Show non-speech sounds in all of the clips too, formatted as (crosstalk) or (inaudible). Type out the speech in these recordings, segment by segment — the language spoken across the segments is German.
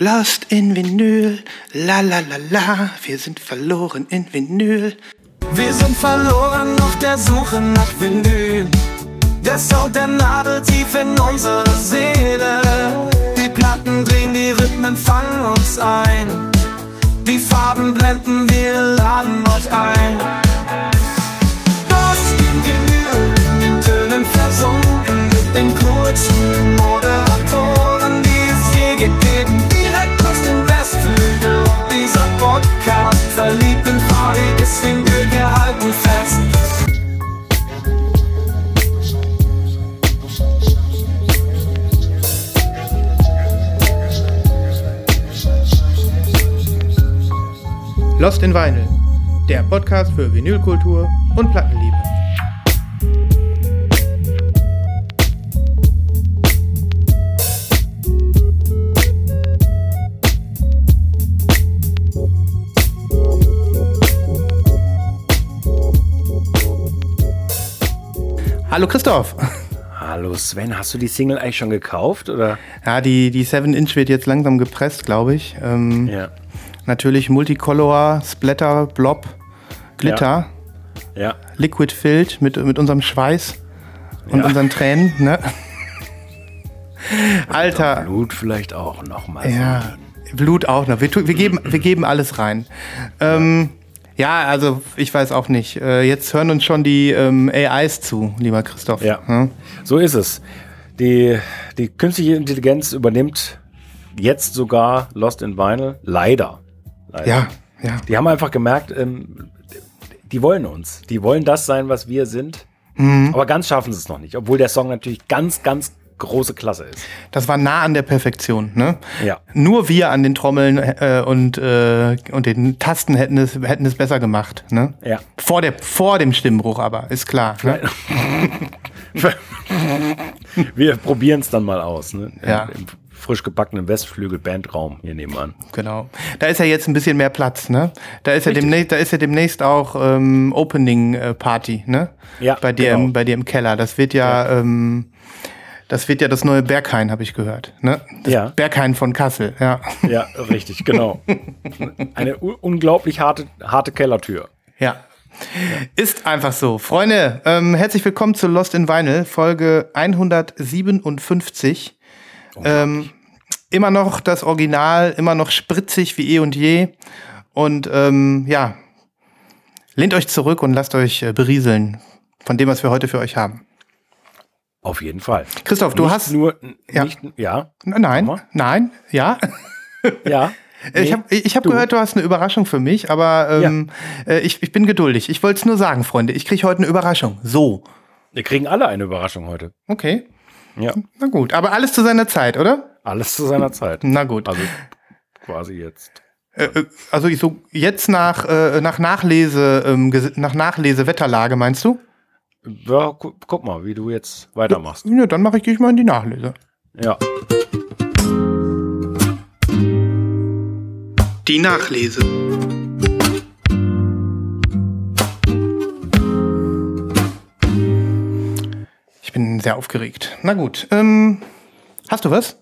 Lost in Vinyl, la la la la, wir sind verloren in Vinyl. Wir sind verloren auf der Suche nach Vinyl. Der Sound der Nadel tief in unsere Seele. Die Platten drehen, die Rhythmen fangen uns ein. Die Farben blenden, wir laden euch ein. Lost in Vinyl, in Tönen versunken mit den kurzen Moderatoren, die es je gegeben. Dieser Podcast verliebt in farbiges Vinyl gehalten fest. Lost in Vinyl, der Podcast für Vinylkultur und Plattenliebe. Hallo Christoph. Hallo Sven, hast du die Single eigentlich schon gekauft oder? Ja, die, die 7-Inch wird jetzt langsam gepresst, glaube ich. Ähm, Ja. Natürlich Multicolor, Splatter, Blob, Glitter, Ja. Liquid Filled mit, mit unserem Schweiß und Ja. unseren Tränen. Ne? (laughs) Alter, Blut vielleicht auch noch mal. ja, Blut auch noch. Wir, tu- wir, geben, wir geben alles rein. Ähm, ja, also ich weiß auch nicht. Äh, jetzt hören uns schon die ähm, AIs zu, lieber Christoph. Ja. Hm? So ist es. Die, die künstliche Intelligenz übernimmt jetzt sogar Lost in Vinyl. Leider. Leider. Ja, ja. Die haben einfach gemerkt, ähm, die wollen uns. Die wollen das sein, was wir sind. Mhm. Aber ganz schaffen sie es noch nicht. Obwohl der Song natürlich ganz, ganz große Klasse ist. Das war nah an der Perfektion. Ne? Ja. Nur wir an den Trommeln äh, und, äh, und den Tasten hätten es, hätten es besser gemacht. Ne? Ja. Vor, der, vor dem Stimmbruch aber, ist klar. Ne? wir probieren es dann mal aus. Ne? Ja. Im frisch gebackenen Westflügel-Bandraum hier nebenan. Genau. Da ist ja jetzt ein bisschen mehr Platz, ne? Da ist ja demnächst, da ist ja demnächst auch ähm, Opening äh, Party, ne? Ja, Bei dir, genau. im, bei dir im Keller. Das wird ja, Ähm, das wird ja das neue Berghain, habe ich gehört. Ne? Das Ja. Berghain von Kassel, ja. Ja, richtig, genau. Eine unglaublich harte, harte Kellertür. Ja. Ist einfach so. Freunde, ähm, herzlich willkommen zu Lost in Vinyl, Folge 157. Ähm, immer noch das Original, immer noch spritzig wie eh und je. Und ähm, ja, lehnt euch zurück und lasst euch äh, berieseln von dem, was wir heute für euch haben. Auf jeden Fall. Christoph, du nicht hast. nur, Ja. nicht, ja, Nein, nein, ja. (laughs) ja. Ich Nee, habe ich hab du. gehört, du hast eine Überraschung für mich, aber ähm, äh, ich, ich bin geduldig. Ich wollte es nur sagen, Freunde. Ich kriege heute eine Überraschung. So. Wir kriegen alle eine Überraschung heute. Okay. Ja, Na gut, aber alles zu seiner Zeit, oder? alles zu seiner Zeit. Na gut. Also quasi jetzt. Äh, äh, also ich so jetzt nach, äh, nach Nachlese, ähm, nach Nachlese Wetterlage, meinst du? Ja, gu guck mal, wie du jetzt weitermachst. Ja, dann mache ich dich mal in die Nachlese. Ja. Die Nachlese. Ich bin sehr aufgeregt. Na gut. Ähm, hast du was?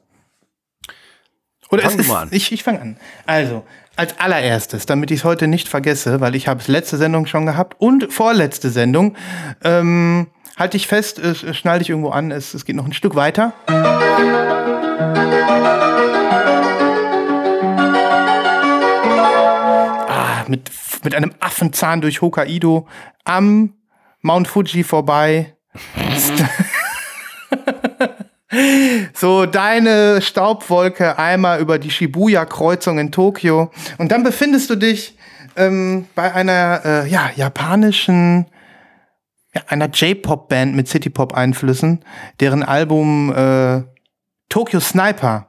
Oder Fang es du ist, mal an. Ich, ich fange an. Also, als allererstes, damit ich es heute nicht vergesse, weil ich habe es letzte Sendung schon gehabt und vorletzte Sendung, ähm, halte ich fest, es, es schnall dich irgendwo an, es, es geht noch ein Stück weiter. Ah, mit, mit einem Affenzahn durch Hokkaido am Mount Fuji vorbei. (laughs) (laughs) so deine Staubwolke einmal über die Shibuya-Kreuzung in Tokio. Und dann befindest du dich ähm, bei einer äh, ja, japanischen, ja, einer J-Pop-Band mit City-Pop-Einflüssen, deren Album äh, Tokyo Sniper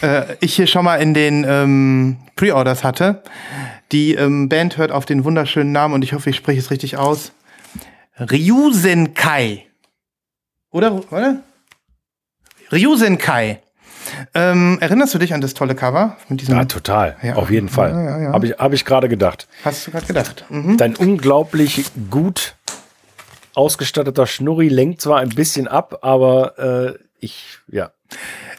äh, ich hier schon mal in den ähm, Pre-Orders hatte. Die ähm, Band hört auf den wunderschönen Namen und ich hoffe, ich spreche es richtig aus. Ryusenkai. Oder? Oder? Ryusenkai. Ähm, erinnerst du dich an das tolle Cover? Mit diesem, Ja, total. Ja. Auf jeden Fall. Ja, ja. Habe ich, hab ich gerade gedacht. Hast du gerade gedacht? Mhm. Dein unglaublich gut ausgestatteter Schnurri lenkt zwar ein bisschen ab, aber äh, ich, ja,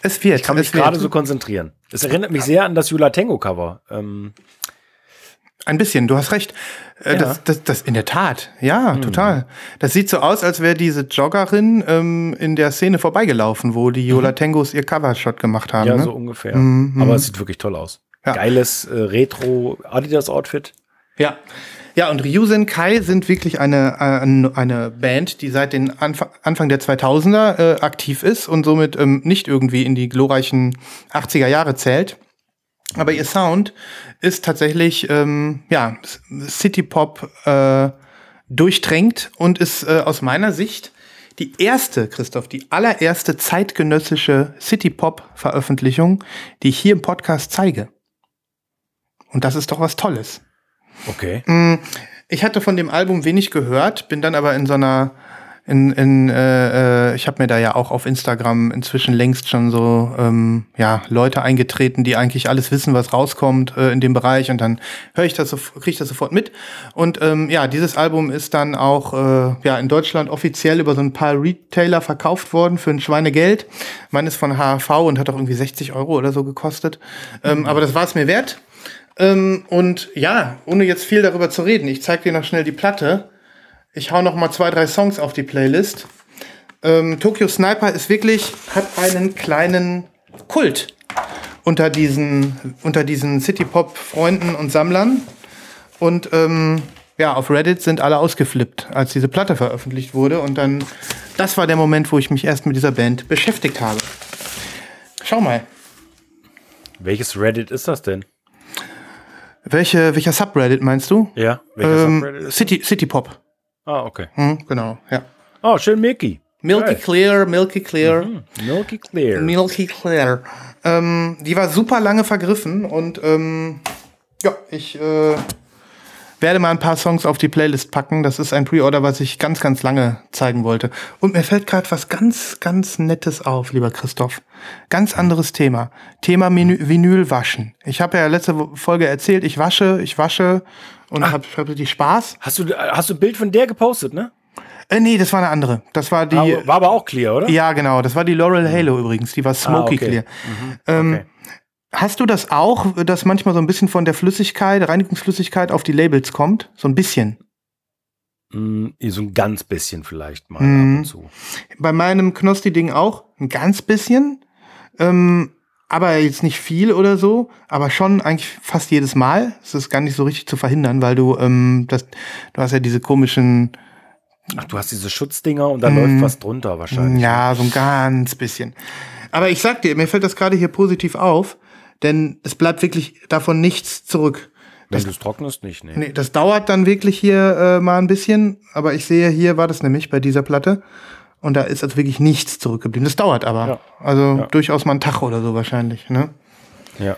Es wird. ich kann mich gerade so konzentrieren. Es erinnert mich sehr an das Jula Tango Cover. Ähm, Ein bisschen, du hast recht. Äh, Ja. Das, das, das in der Tat, ja, total. Das sieht so aus, als wäre diese Joggerin ähm, in der Szene vorbeigelaufen, wo die Yola Tangos ihr Covershot gemacht haben. ja, ne? so ungefähr. Mhm, Aber mhm. es sieht wirklich toll aus. Ja. Geiles äh, Retro Adidas Outfit. Ja. Ja, und Ryusen Kai sind wirklich eine, eine, eine Band, die seit den Anfang, Anfang der 2000er äh, aktiv ist und somit ähm, nicht irgendwie in die glorreichen 80er Jahre zählt. Aber ihr Sound ist tatsächlich ähm, ja, City-Pop äh, durchtränkt und ist äh, aus meiner Sicht die erste, Christoph, die allererste zeitgenössische City-Pop-Veröffentlichung, die ich hier im Podcast zeige. Und das ist doch was Tolles. Okay. Ich hatte von dem Album wenig gehört, bin dann aber in so einer, in, in äh, äh, ich habe mir da ja auch auf Instagram inzwischen längst schon so ähm, ja Leute eingetreten, die eigentlich alles wissen, was rauskommt äh, in dem Bereich und dann höre ich das, so, kriege ich das sofort mit und ähm, ja, dieses Album ist dann auch äh, ja in Deutschland offiziell über so ein paar Retailer verkauft worden für ein Schweinegeld. Meines von HV und hat auch irgendwie 60 Euro oder so gekostet, ähm, aber das war es mir wert. Ähm, und ja, ohne jetzt viel darüber zu reden, ich zeige dir noch schnell die Platte. Ich hau noch mal zwei, drei Songs auf die Playlist. Ähm, Tokyo Sniper ist wirklich, hat einen kleinen Kult unter diesen, unter diesen City-Pop-Freunden und Sammlern. Und ähm, ja, auf Reddit sind alle ausgeflippt, als diese Platte veröffentlicht wurde. Und dann, das war der Moment, wo ich mich erst mit dieser Band beschäftigt habe. Schau mal. Welches Reddit ist das denn? Welche, welcher Subreddit meinst du? Ja. Welches Ähm, Subreddit City, City Pop. Ah, okay. Hm, genau, ja. Oh, schön Milky. Milky. Clear, Milky Clear, Milky Clear. Milky Clear. Ähm, die war super lange vergriffen und ähm, ja, ich äh, werde mal ein paar Songs auf die Playlist packen. Das ist ein Pre-Order, was ich ganz, ganz lange zeigen wollte. Und mir fällt gerade was ganz, ganz Nettes auf, lieber Christoph. Ganz anderes Thema. Thema Menü Vinyl waschen. Ich habe ja letzte Folge erzählt, ich wasche, ich wasche und habe hab richtig Spaß. Hast du, hast du ein Bild von der gepostet, ne? Äh, nee, das war eine andere. Das war die. war, war aber auch clear, oder? Ja, genau. Das war die Laurel Halo übrigens. Die war Smoky Ah, okay. Clear. Ähm, Okay. Hast du das auch, dass manchmal so ein bisschen von der Flüssigkeit, Reinigungsflüssigkeit auf die Labels kommt? So ein bisschen. Mm, so ein ganz bisschen vielleicht mal Mhm. ab und zu. Bei meinem Knosti-Ding auch ein ganz bisschen. Ähm, aber jetzt nicht viel oder so, aber schon eigentlich fast jedes Mal. Es ist gar nicht so richtig zu verhindern, weil du ähm, das, du hast ja diese komischen, Ach, du hast diese Schutzdinger und da Mhm. läuft was drunter wahrscheinlich. ja, so ein ganz bisschen. Aber ich sag dir, mir fällt das gerade hier positiv auf, denn es bleibt wirklich davon nichts zurück. Wenn du es trocknest, nicht, nee. Nee, das dauert dann wirklich hier äh, mal ein bisschen, aber ich sehe, hier war das nämlich bei dieser Platte. Und da ist also wirklich nichts zurückgeblieben. Das dauert aber. Ja. Also Ja. durchaus mal einen Tag oder so wahrscheinlich. Ne? Ja.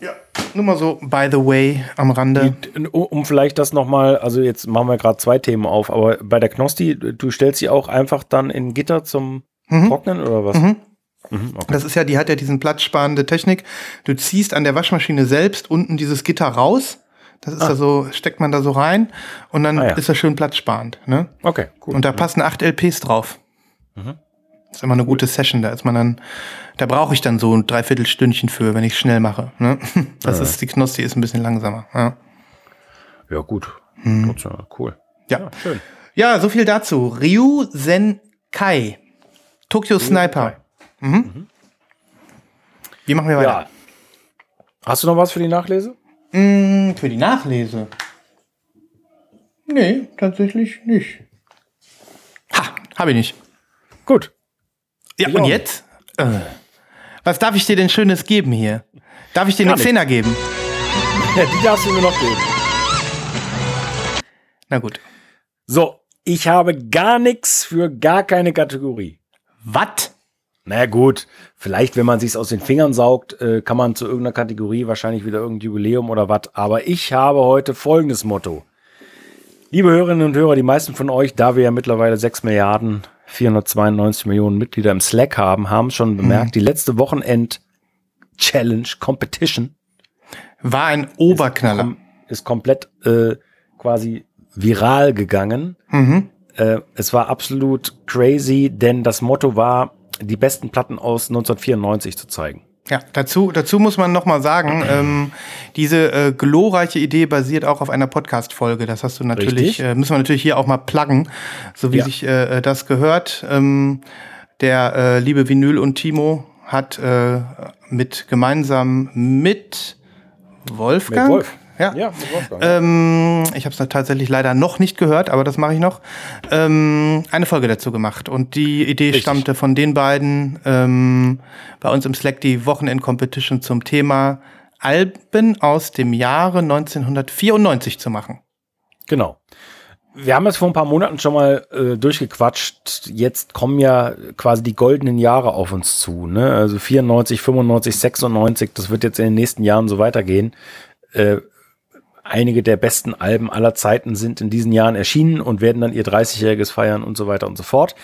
Ja. Nur mal so, by the way, am Rande. Um- vielleicht das nochmal, also jetzt machen wir gerade zwei Themen auf, aber bei der Knosti, du stellst sie auch einfach dann in Gitter zum Trocknen oder was? Mhm. Mhm, okay. Das ist ja, die hat ja diesen platzsparende Technik. Du ziehst an der Waschmaschine selbst unten dieses Gitter raus. Das ist da so, steckt man da so rein und dann Ah, ja. ist das schön platzsparend. Ne? Okay, cool. Und da passen acht LPs drauf. Mhm. Das ist immer eine gute Session. Da ist man dann, da brauche ich dann so ein Dreiviertelstündchen für, wenn ich schnell mache. Ne? (laughs) Das ist, die Knosti ist ein bisschen langsamer. Ja, ja, gut. Trotzdem, cool. ja. Schön. ja so viel dazu. Ryu Zen Kai. Tokyo Sniper. Mhm. Wie machen wir weiter? Ja. Hast du noch was für die Nachlese? Mm, Für die Nachlese. Nee, tatsächlich nicht. Ha, habe ich nicht. Gut. Ja, Ich und auch jetzt? Äh, was darf ich dir denn Schönes geben hier? Darf ich dir Gar eine Zehner geben? (laughs) Ja, die darfst du mir noch geben. Na gut. So, ich habe gar nichts für gar keine Kategorie. Was? Na gut, vielleicht, wenn man sich's aus den Fingern saugt, äh, kann man zu irgendeiner Kategorie wahrscheinlich wieder irgendein Jubiläum oder was. Aber ich habe heute folgendes Motto. Liebe Hörerinnen und Hörer, die meisten von euch, da wir ja mittlerweile 6 Milliarden 492 Millionen Mitglieder im Slack haben, haben schon bemerkt, die letzte Wochenend-Challenge, Competition, War ein Oberknaller. kom ist komplett äh, quasi viral gegangen. Mhm. Äh, es war absolut crazy, denn das Motto war, die besten Platten aus 1994 zu zeigen. Ja, dazu, dazu muss man noch mal sagen, (clears throat) ähm, diese äh, glorreiche Idee basiert auch auf einer Podcast-Folge. Das hast du natürlich, äh, müssen wir natürlich hier auch mal pluggen, so wie Ja. sich äh, das gehört. Ähm, der äh, liebe Vinyl und Timo hat äh, mit gemeinsam mit Wolfgang. Mit Wolf. Ja. Ja. Ähm, ich habe es tatsächlich leider noch nicht gehört, aber das mache ich noch. Ähm, eine Folge dazu gemacht. Und die Idee Richtig. stammte von den beiden ähm, bei uns im Slack die Wochenend-Competition zum Thema Alben aus dem Jahre 1994 zu machen. Genau. Wir haben es vor ein paar Monaten schon mal äh, durchgequatscht. Jetzt kommen ja quasi die goldenen Jahre auf uns zu. Ne? Also 94, 95, 96, das wird jetzt in den nächsten Jahren so weitergehen. Äh, einige der besten Alben aller Zeiten sind in diesen Jahren erschienen und werden dann ihr 30-jähriges feiern und so weiter und so fort.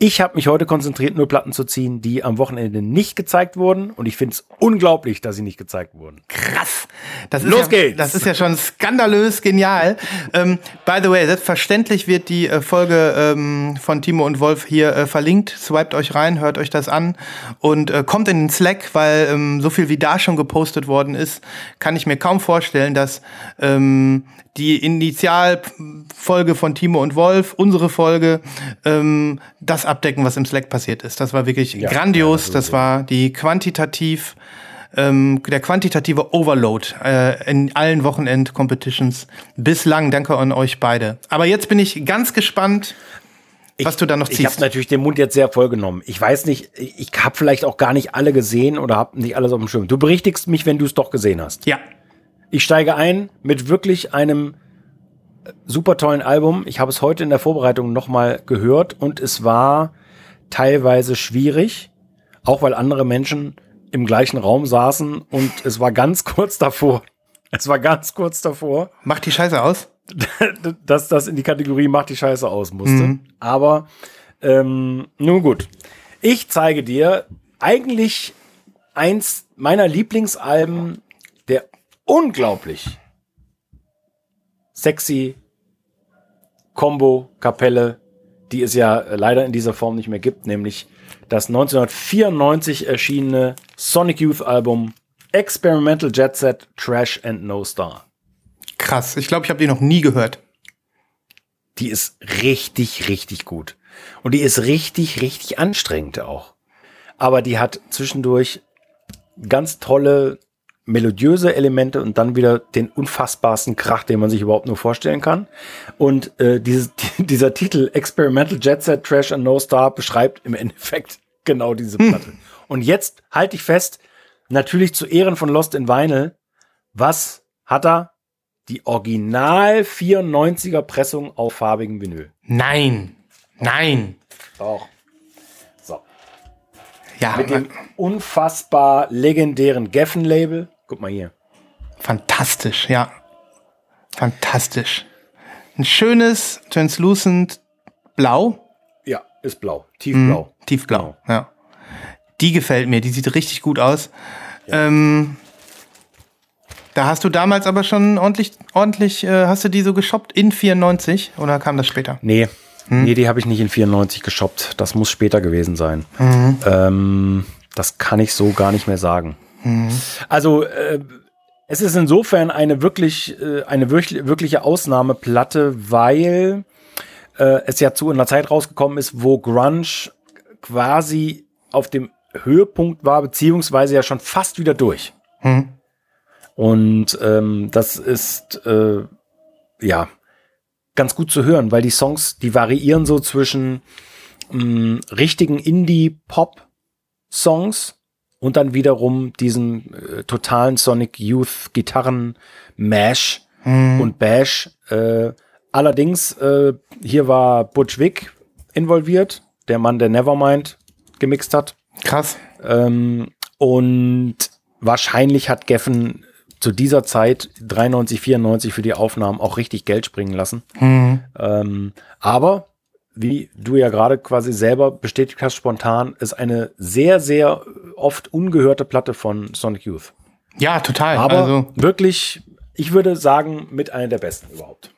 Ich habe mich heute konzentriert, nur Platten zu ziehen, die am Wochenende nicht gezeigt wurden. Und ich finde es unglaublich, dass sie nicht gezeigt wurden. Krass. Das Los ist ja, geht's. Das ist ja schon skandalös genial. Ähm, by the way, selbstverständlich wird die äh, Folge ähm, von Timo und Wolf hier äh, verlinkt. Swiped euch rein, hört euch das an und äh, kommt in den Slack, weil ähm, so viel wie da schon gepostet worden ist, kann ich mir kaum vorstellen, dass ähm, die Initialfolge von Timo und Wolf, unsere Folge, ähm, das abdecken, was im Slack passiert ist. Das war wirklich Ja, grandios. ja, das war die quantitativ ähm, der quantitative Overload äh, in allen Wochenend-Competitions bislang. Danke an euch beide. Aber jetzt bin ich ganz gespannt, was du da noch Ich habe ziehst. natürlich den Mund jetzt sehr voll genommen. Ich weiß nicht, ich habe vielleicht auch gar nicht alle gesehen oder habe nicht alles auf dem Schirm. Du berichtigst mich, wenn du es doch gesehen hast. Ja, Ich steige ein mit wirklich einem super tollen Album. Ich habe es heute in der Vorbereitung nochmal gehört und es war teilweise schwierig, auch weil andere Menschen im gleichen Raum saßen und es war ganz kurz davor. Es war ganz kurz davor, mach die Scheiße aus. (laughs) dass das in die Kategorie macht die Scheiße aus musste. Aber ähm, nun gut. Ich zeige dir eigentlich eins meiner Lieblingsalben der unglaublich sexy Combo-Kapelle, die es ja leider in dieser Form nicht mehr gibt, nämlich das 1994 erschienene Sonic Youth Album Experimental Jet Set Trash and No Star. Krass. Ich glaube, ich habe die noch nie gehört. Die ist richtig, richtig gut. Und die ist richtig, richtig anstrengend auch. Aber die hat zwischendurch ganz tolle melodiöse Elemente und dann wieder den unfassbarsten Krach, den man sich überhaupt nur vorstellen kann. Und äh, dieses, (laughs) dieser Titel Experimental Jet Set Trash and No Star beschreibt im Endeffekt (laughs) genau diese Platte. Und jetzt halte ich fest, natürlich zu Ehren von Lost in Vinyl, was hat er? Die Original 94er Pressung auf farbigem Vinyl. Nein. Nein. Auch. So. Ja, Mit dem unfassbar legendären Geffen-Label. Guck mal hier. fantastisch, ja. Fantastisch. Ein schönes, translucent Blau. Ja, ist blau. Tiefblau. Tiefblau, ja. Die gefällt mir, die sieht richtig gut aus. Ähm, da hast du damals aber schon ordentlich, ordentlich, äh, hast du die so geshoppt in 94 oder kam das später? Nee. Nee, die habe ich nicht in 94 geshoppt. Das muss später gewesen sein. Ähm, das kann ich so gar nicht mehr sagen. Also, äh, es ist insofern eine wirklich, äh, eine wirklich, wirkliche Ausnahmeplatte, weil äh, es ja zu einer Zeit rausgekommen ist, wo Grunge quasi auf dem Höhepunkt war, beziehungsweise ja schon fast wieder durch. Und ähm, das ist äh, ja ganz gut zu hören, weil die Songs, die variieren so zwischen mh, richtigen Indie-Pop-Songs und dann wiederum diesen äh, totalen Sonic Youth Gitarren-Mash und Bash. Äh, allerdings, äh, hier war Butch Vig involviert, der Mann, der Nevermind gemixt hat. Krass. Ähm, und wahrscheinlich hat Geffen zu dieser Zeit 93, 94 für die Aufnahmen auch richtig Geld springen lassen. Ähm, aber wie du ja gerade quasi selber bestätigt hast, spontan, ist eine sehr, sehr oft ungehörte Platte von Sonic Youth. Ja, total. Aber also, wirklich, ich würde sagen, mit einer der besten überhaupt.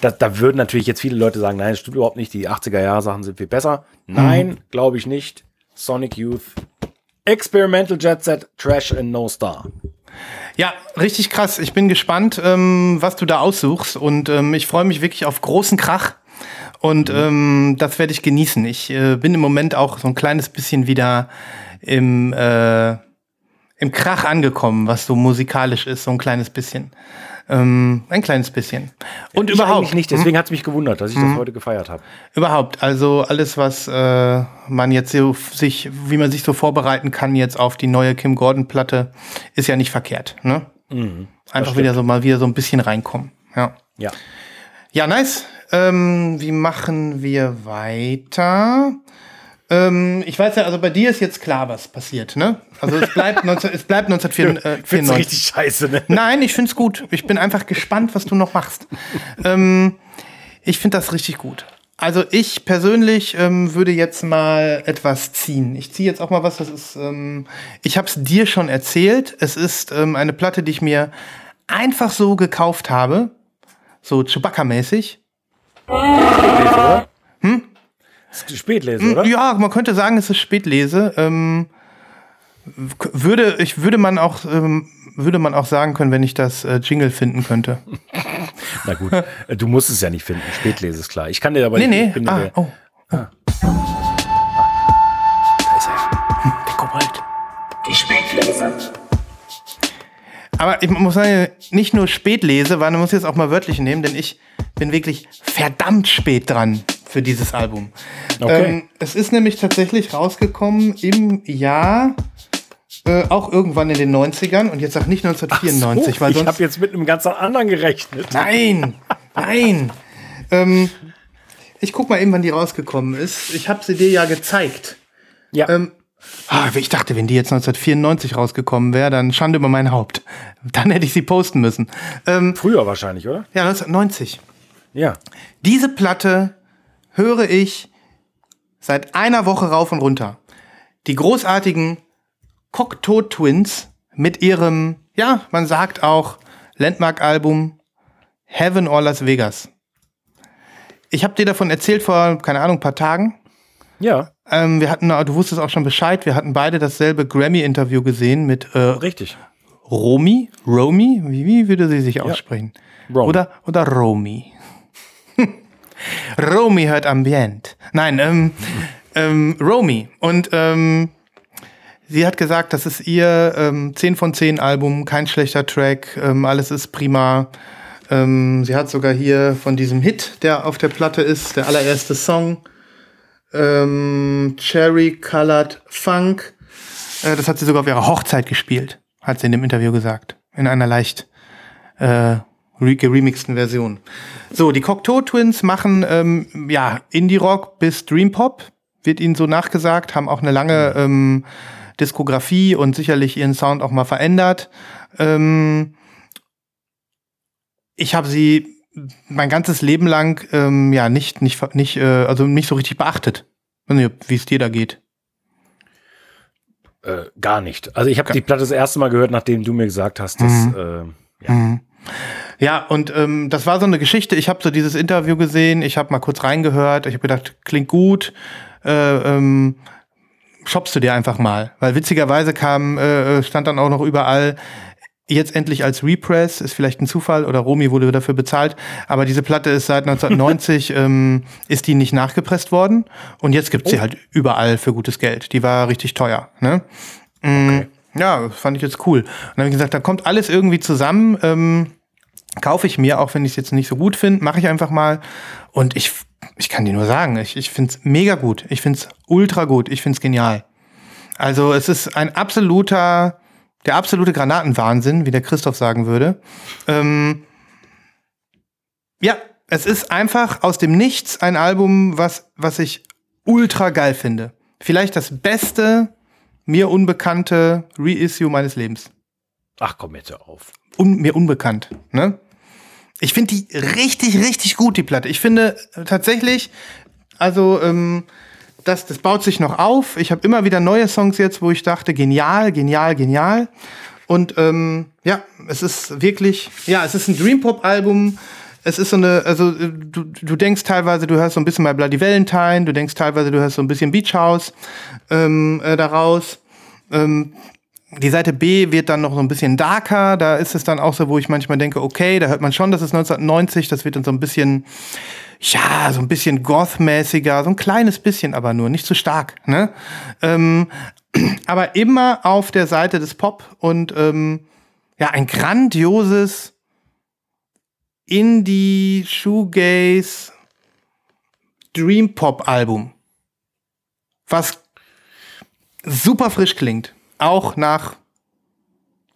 Da, da würden natürlich jetzt viele Leute sagen, nein, das stimmt überhaupt nicht, die 80er Jahre Sachen sind viel besser. Nein, glaube ich nicht. Sonic Youth, Experimental Jet Set, Trash and No Star. Ja, richtig krass. Ich bin gespannt, ähm, was du da aussuchst. Und ähm, ich freue mich wirklich auf großen Krach. Und ähm, das werde ich genießen. Ich äh, bin im Moment auch so ein kleines bisschen wieder im, äh, im Krach angekommen, was so musikalisch ist, so ein kleines bisschen. Ähm, ein kleines bisschen. Und Ich überhaupt. nicht, deswegen hat es mich gewundert, dass ich das heute gefeiert habe. Überhaupt, also alles, was äh, man jetzt so sich, wie man sich so vorbereiten kann jetzt auf die neue Kim Gordon Platte, ist ja nicht verkehrt. Ne? Einfach wieder so mal wieder so ein bisschen reinkommen. Ja, Ja. ja nice. Ähm, wie machen wir weiter? Ähm, ich weiß ja, also bei dir ist jetzt klar, was passiert, ne? Also es bleibt, (laughs) 19, es bleibt Find's 1994. richtig scheiße, ne? Nein, ich find's gut. Ich bin einfach gespannt, was du noch machst. ähm, ich finde das richtig gut. Also ich persönlich ähm, würde jetzt mal etwas ziehen. Ich ziehe jetzt auch mal was, das ist, ähm, ich habe es dir schon erzählt. Es ist ähm, eine Platte, die ich mir einfach so gekauft habe. So Chewbacca-mäßig. Oder? Hm? Spätlese, oder? Ja, man könnte sagen, es ist Spätlese. Ähm, würde, ich, würde, man auch, ähm, würde man auch sagen können, wenn ich das äh, Jingle finden könnte. (laughs) Na gut, äh, du musst es ja nicht finden. Spätlese ist klar. Ich kann dir aber Nee, nicht. nee. ich bin Ah, dir- oh. oh. Der Kobold. Die Spätlese. Aber ich muss sagen, nicht nur Spätlese, weil man muss jetzt auch mal wörtlich nehmen, denn ich bin wirklich verdammt spät dran für dieses Album. Okay. Ähm, es ist nämlich tatsächlich rausgekommen im Jahr, äh, auch irgendwann in den 90ern und jetzt auch nicht 1994, So, weil ich sonst habe jetzt mit einem ganz anderen gerechnet. Nein, nein. ähm, ich guck mal eben, wann die rausgekommen ist. Ich habe sie dir ja gezeigt. Ja. Ähm, ich dachte, wenn die jetzt 1994 rausgekommen wäre, dann Schande über mein Haupt. Dann hätte ich sie posten müssen. Ähm, Früher wahrscheinlich, oder? ja, 1990. Ja. Diese Platte höre ich seit einer Woche rauf und runter. Die großartigen Cocteau Twins mit ihrem, ja, man sagt auch Landmark-Album Heaven or Las Vegas. Ich habe dir davon erzählt vor, keine Ahnung, ein paar Tagen. Ja, Ähm, wir hatten, du wusstest auch schon Bescheid, wir hatten beide dasselbe Grammy-Interview gesehen mit äh, richtig. Romy. Romy? Wie, wie würde sie sich aussprechen? Romy. Oder, oder Romy. (laughs) Romy hört Ambient. Nein, ähm, ähm, Romy. Und ähm, sie hat gesagt, das ist ihr ähm, 10 von 10 Album, kein schlechter Track, ähm, alles ist prima. Ähm, sie hat sogar hier von diesem Hit, der auf der Platte ist, der allererste Song, ähm, Cherry Colored Funk. Äh, das hat sie sogar auf ihrer Hochzeit gespielt, hat sie in dem Interview gesagt. In einer leicht äh, re geremixten Version. So, die Cocteau Twins machen ähm, ja Indie-Rock bis Dream-Pop, wird ihnen so nachgesagt, haben auch eine lange ähm, Diskografie und sicherlich ihren Sound auch mal verändert. Ähm, ich habe sie mein ganzes Leben lang ähm, ja nicht nicht nicht äh, also nicht so richtig beachtet. Wie es dir da geht. Äh, gar nicht. Also ich habe die Platte das erste Mal gehört, nachdem du mir gesagt hast, dass Mhm. äh, ja. Ja, und ähm, das war so eine Geschichte. Ich habe so dieses Interview gesehen, ich habe mal kurz reingehört, ich habe gedacht, klingt gut. Äh, ähm, shoppst du dir einfach mal. Weil witzigerweise kam, äh, stand dann auch noch überall, jetzt endlich als Repress, ist vielleicht ein Zufall oder Romy wurde dafür bezahlt, aber diese Platte ist seit 1990, (laughs) ähm, ist die nicht nachgepresst worden und jetzt gibt's sie halt überall für gutes Geld. Die war richtig teuer. Ne? Mm, Ja, das fand ich jetzt cool. Und dann habe ich gesagt, da kommt alles irgendwie zusammen. Ähm, kaufe ich mir, auch wenn ich es jetzt nicht so gut finde, mache ich einfach mal. Und ich, ich kann dir nur sagen, ich, ich finde es mega gut. Ich finde es ultra gut. Ich finde es genial. Also es ist ein absoluter, der absolute Granatenwahnsinn, wie der Christoph sagen würde. Ähm, ja, es ist einfach aus dem Nichts ein Album, was, was ich ultra geil finde. Vielleicht das beste, mir unbekannte Reissue meines Lebens Ach komm jetzt auf. un mir unbekannt. Ne? Ich finde die richtig, richtig gut, die Platte. Ich finde tatsächlich, also ähm, das, das baut sich noch auf. Ich habe immer wieder neue Songs jetzt, wo ich dachte, genial, genial, genial. Und ähm, ja, es ist wirklich, ja, es ist ein Dream Pop Album. es ist so eine, also äh, du, du denkst teilweise, du hörst so ein bisschen mal Bloody Valentine, du denkst teilweise, du hörst so ein bisschen Beach House ähm, äh, daraus. Ähm, die Seite B wird dann noch so ein bisschen darker. Da ist es dann auch so, wo ich manchmal denke, okay, da hört man schon, das ist 1990. Das wird dann so ein bisschen, ja, so ein bisschen Goth-mäßiger, so ein kleines bisschen, aber nur, nicht zu stark. Ne? Ähm, (clears throat) aber immer auf der Seite des Pop und ähm, ja, ein grandioses Indie Shoegaze Dream Pop Album, was super frisch klingt, auch nach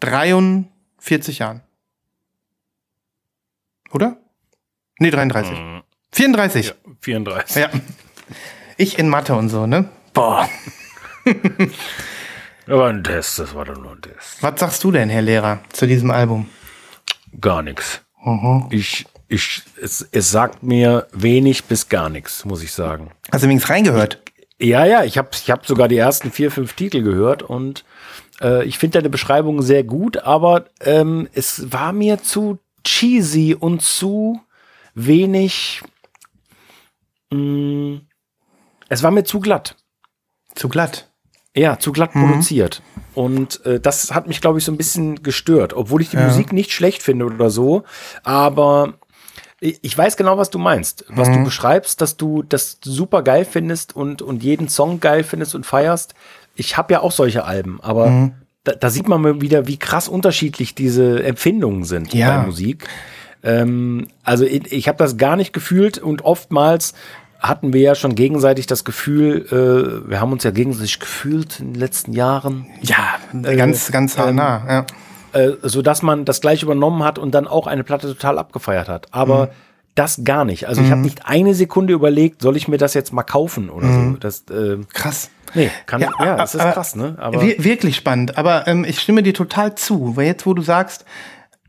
43 Jahren. Oder? Nee, 33. 34. 34. Ja. Ich in Mathe und so, ne? Boah. (laughs) Aber ein Test, das war doch nur ein Test. Was sagst du denn, Herr Lehrer, zu diesem Album? Gar nichts. Ich, ich, es, es sagt mir wenig bis gar nichts, muss ich sagen. Hast du übrigens reingehört? Ja, ja, ich habe ich hab sogar die ersten vier, fünf Titel gehört und äh, ich finde deine Beschreibung sehr gut, aber ähm, es war mir zu cheesy und zu wenig. Mh, es war mir zu glatt. Zu glatt. Ja, zu glatt produziert. Und äh, das hat mich, glaube ich, so ein bisschen gestört, obwohl ich die Musik nicht schlecht finde oder so. Aber ich weiß genau, was du meinst. Was du beschreibst, dass du das super geil findest und, und jeden Song geil findest und feierst. Ich habe ja auch solche Alben, aber da, da sieht man mal wieder, wie krass unterschiedlich diese Empfindungen sind Ja. bei Musik. Ähm, also ich, ich habe das gar nicht gefühlt und oftmals hatten wir ja schon gegenseitig das Gefühl, äh, wir haben uns ja gegenseitig gefühlt in den letzten Jahren, Ja, ganz, ganz nah. Ja. äh, so dass man das gleich übernommen hat und dann auch eine Platte total abgefeiert hat. Aber das gar nicht. Also ich habe nicht eine Sekunde überlegt, soll ich mir das jetzt mal kaufen oder so. Das, äh, Krass. nee, kann, ja, Ja, das ist krass, ne? Aber Wir, wirklich spannend. Aber ähm, ich stimme dir total zu, weil jetzt, wo du sagst,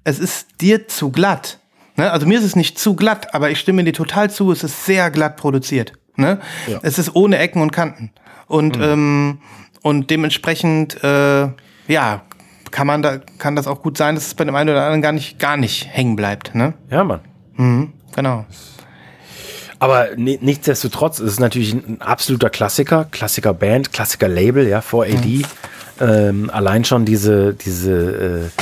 es ist dir zu glatt. Ne? Also mir ist es nicht zu glatt, aber ich stimme dir total zu, es ist sehr glatt produziert. Ne? Es ist ohne Ecken und Kanten. Und, Mhm. ähm, und dementsprechend, äh, ja, kann man da, kann das auch gut sein, dass es bei dem einen oder anderen gar nicht, gar nicht hängen bleibt. Ne? ja, Mann. Genau. Aber ni- nichtsdestotrotz ist es natürlich ein, absoluter Klassiker, Klassiker Band, Klassiker Label, ja, 4AD. Ähm, allein schon diese, diese, äh,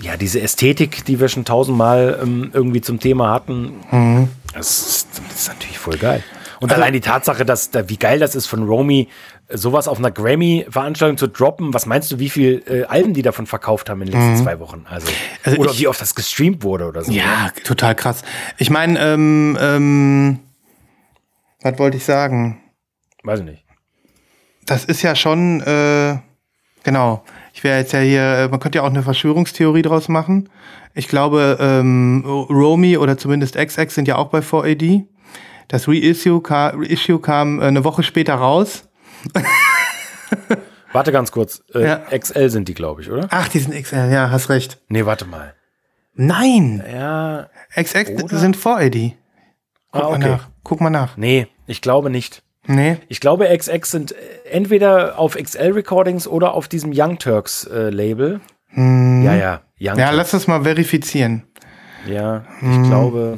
ja, diese Ästhetik, die wir schon tausendmal ähm, irgendwie zum Thema hatten, das, ist, das ist natürlich voll geil. Und allein die Tatsache, dass da, wie geil das ist von Romy, äh, sowas auf einer Grammy-Veranstaltung zu droppen, was meinst du, wie viel äh, Alben die davon verkauft haben in den letzten zwei Wochen? Also, Also oder ich- wie oft das gestreamt wurde oder so. Ja, total krass. Ich meine, ähm, ähm, was wollte ich sagen? Weiß ich nicht. Das ist ja schon, äh, genau. Ich wäre jetzt ja hier, äh, man könnte ja auch eine Verschwörungstheorie draus machen. Ich glaube, ähm, Romy oder zumindest XX sind ja auch bei 4AD. Das Reissue, ka Reissue kam äh, eine Woche später raus. (laughs) Warte ganz kurz. Äh, Ja. XL sind die, glaube ich, oder? Ach, die sind XL, ja, hast recht. Nee, warte mal. Nein, Ja. XX Oder? sind 4AD. Guck Ah, mal okay. nach. Guck mal nach. Nee, ich glaube nicht. Nee. Ich glaube, XX sind äh, entweder auf XL Recordings oder auf diesem Young Turks äh, Label. Ja, ja. Young Ja, Turks. lass das mal verifizieren. Ja, ich glaube.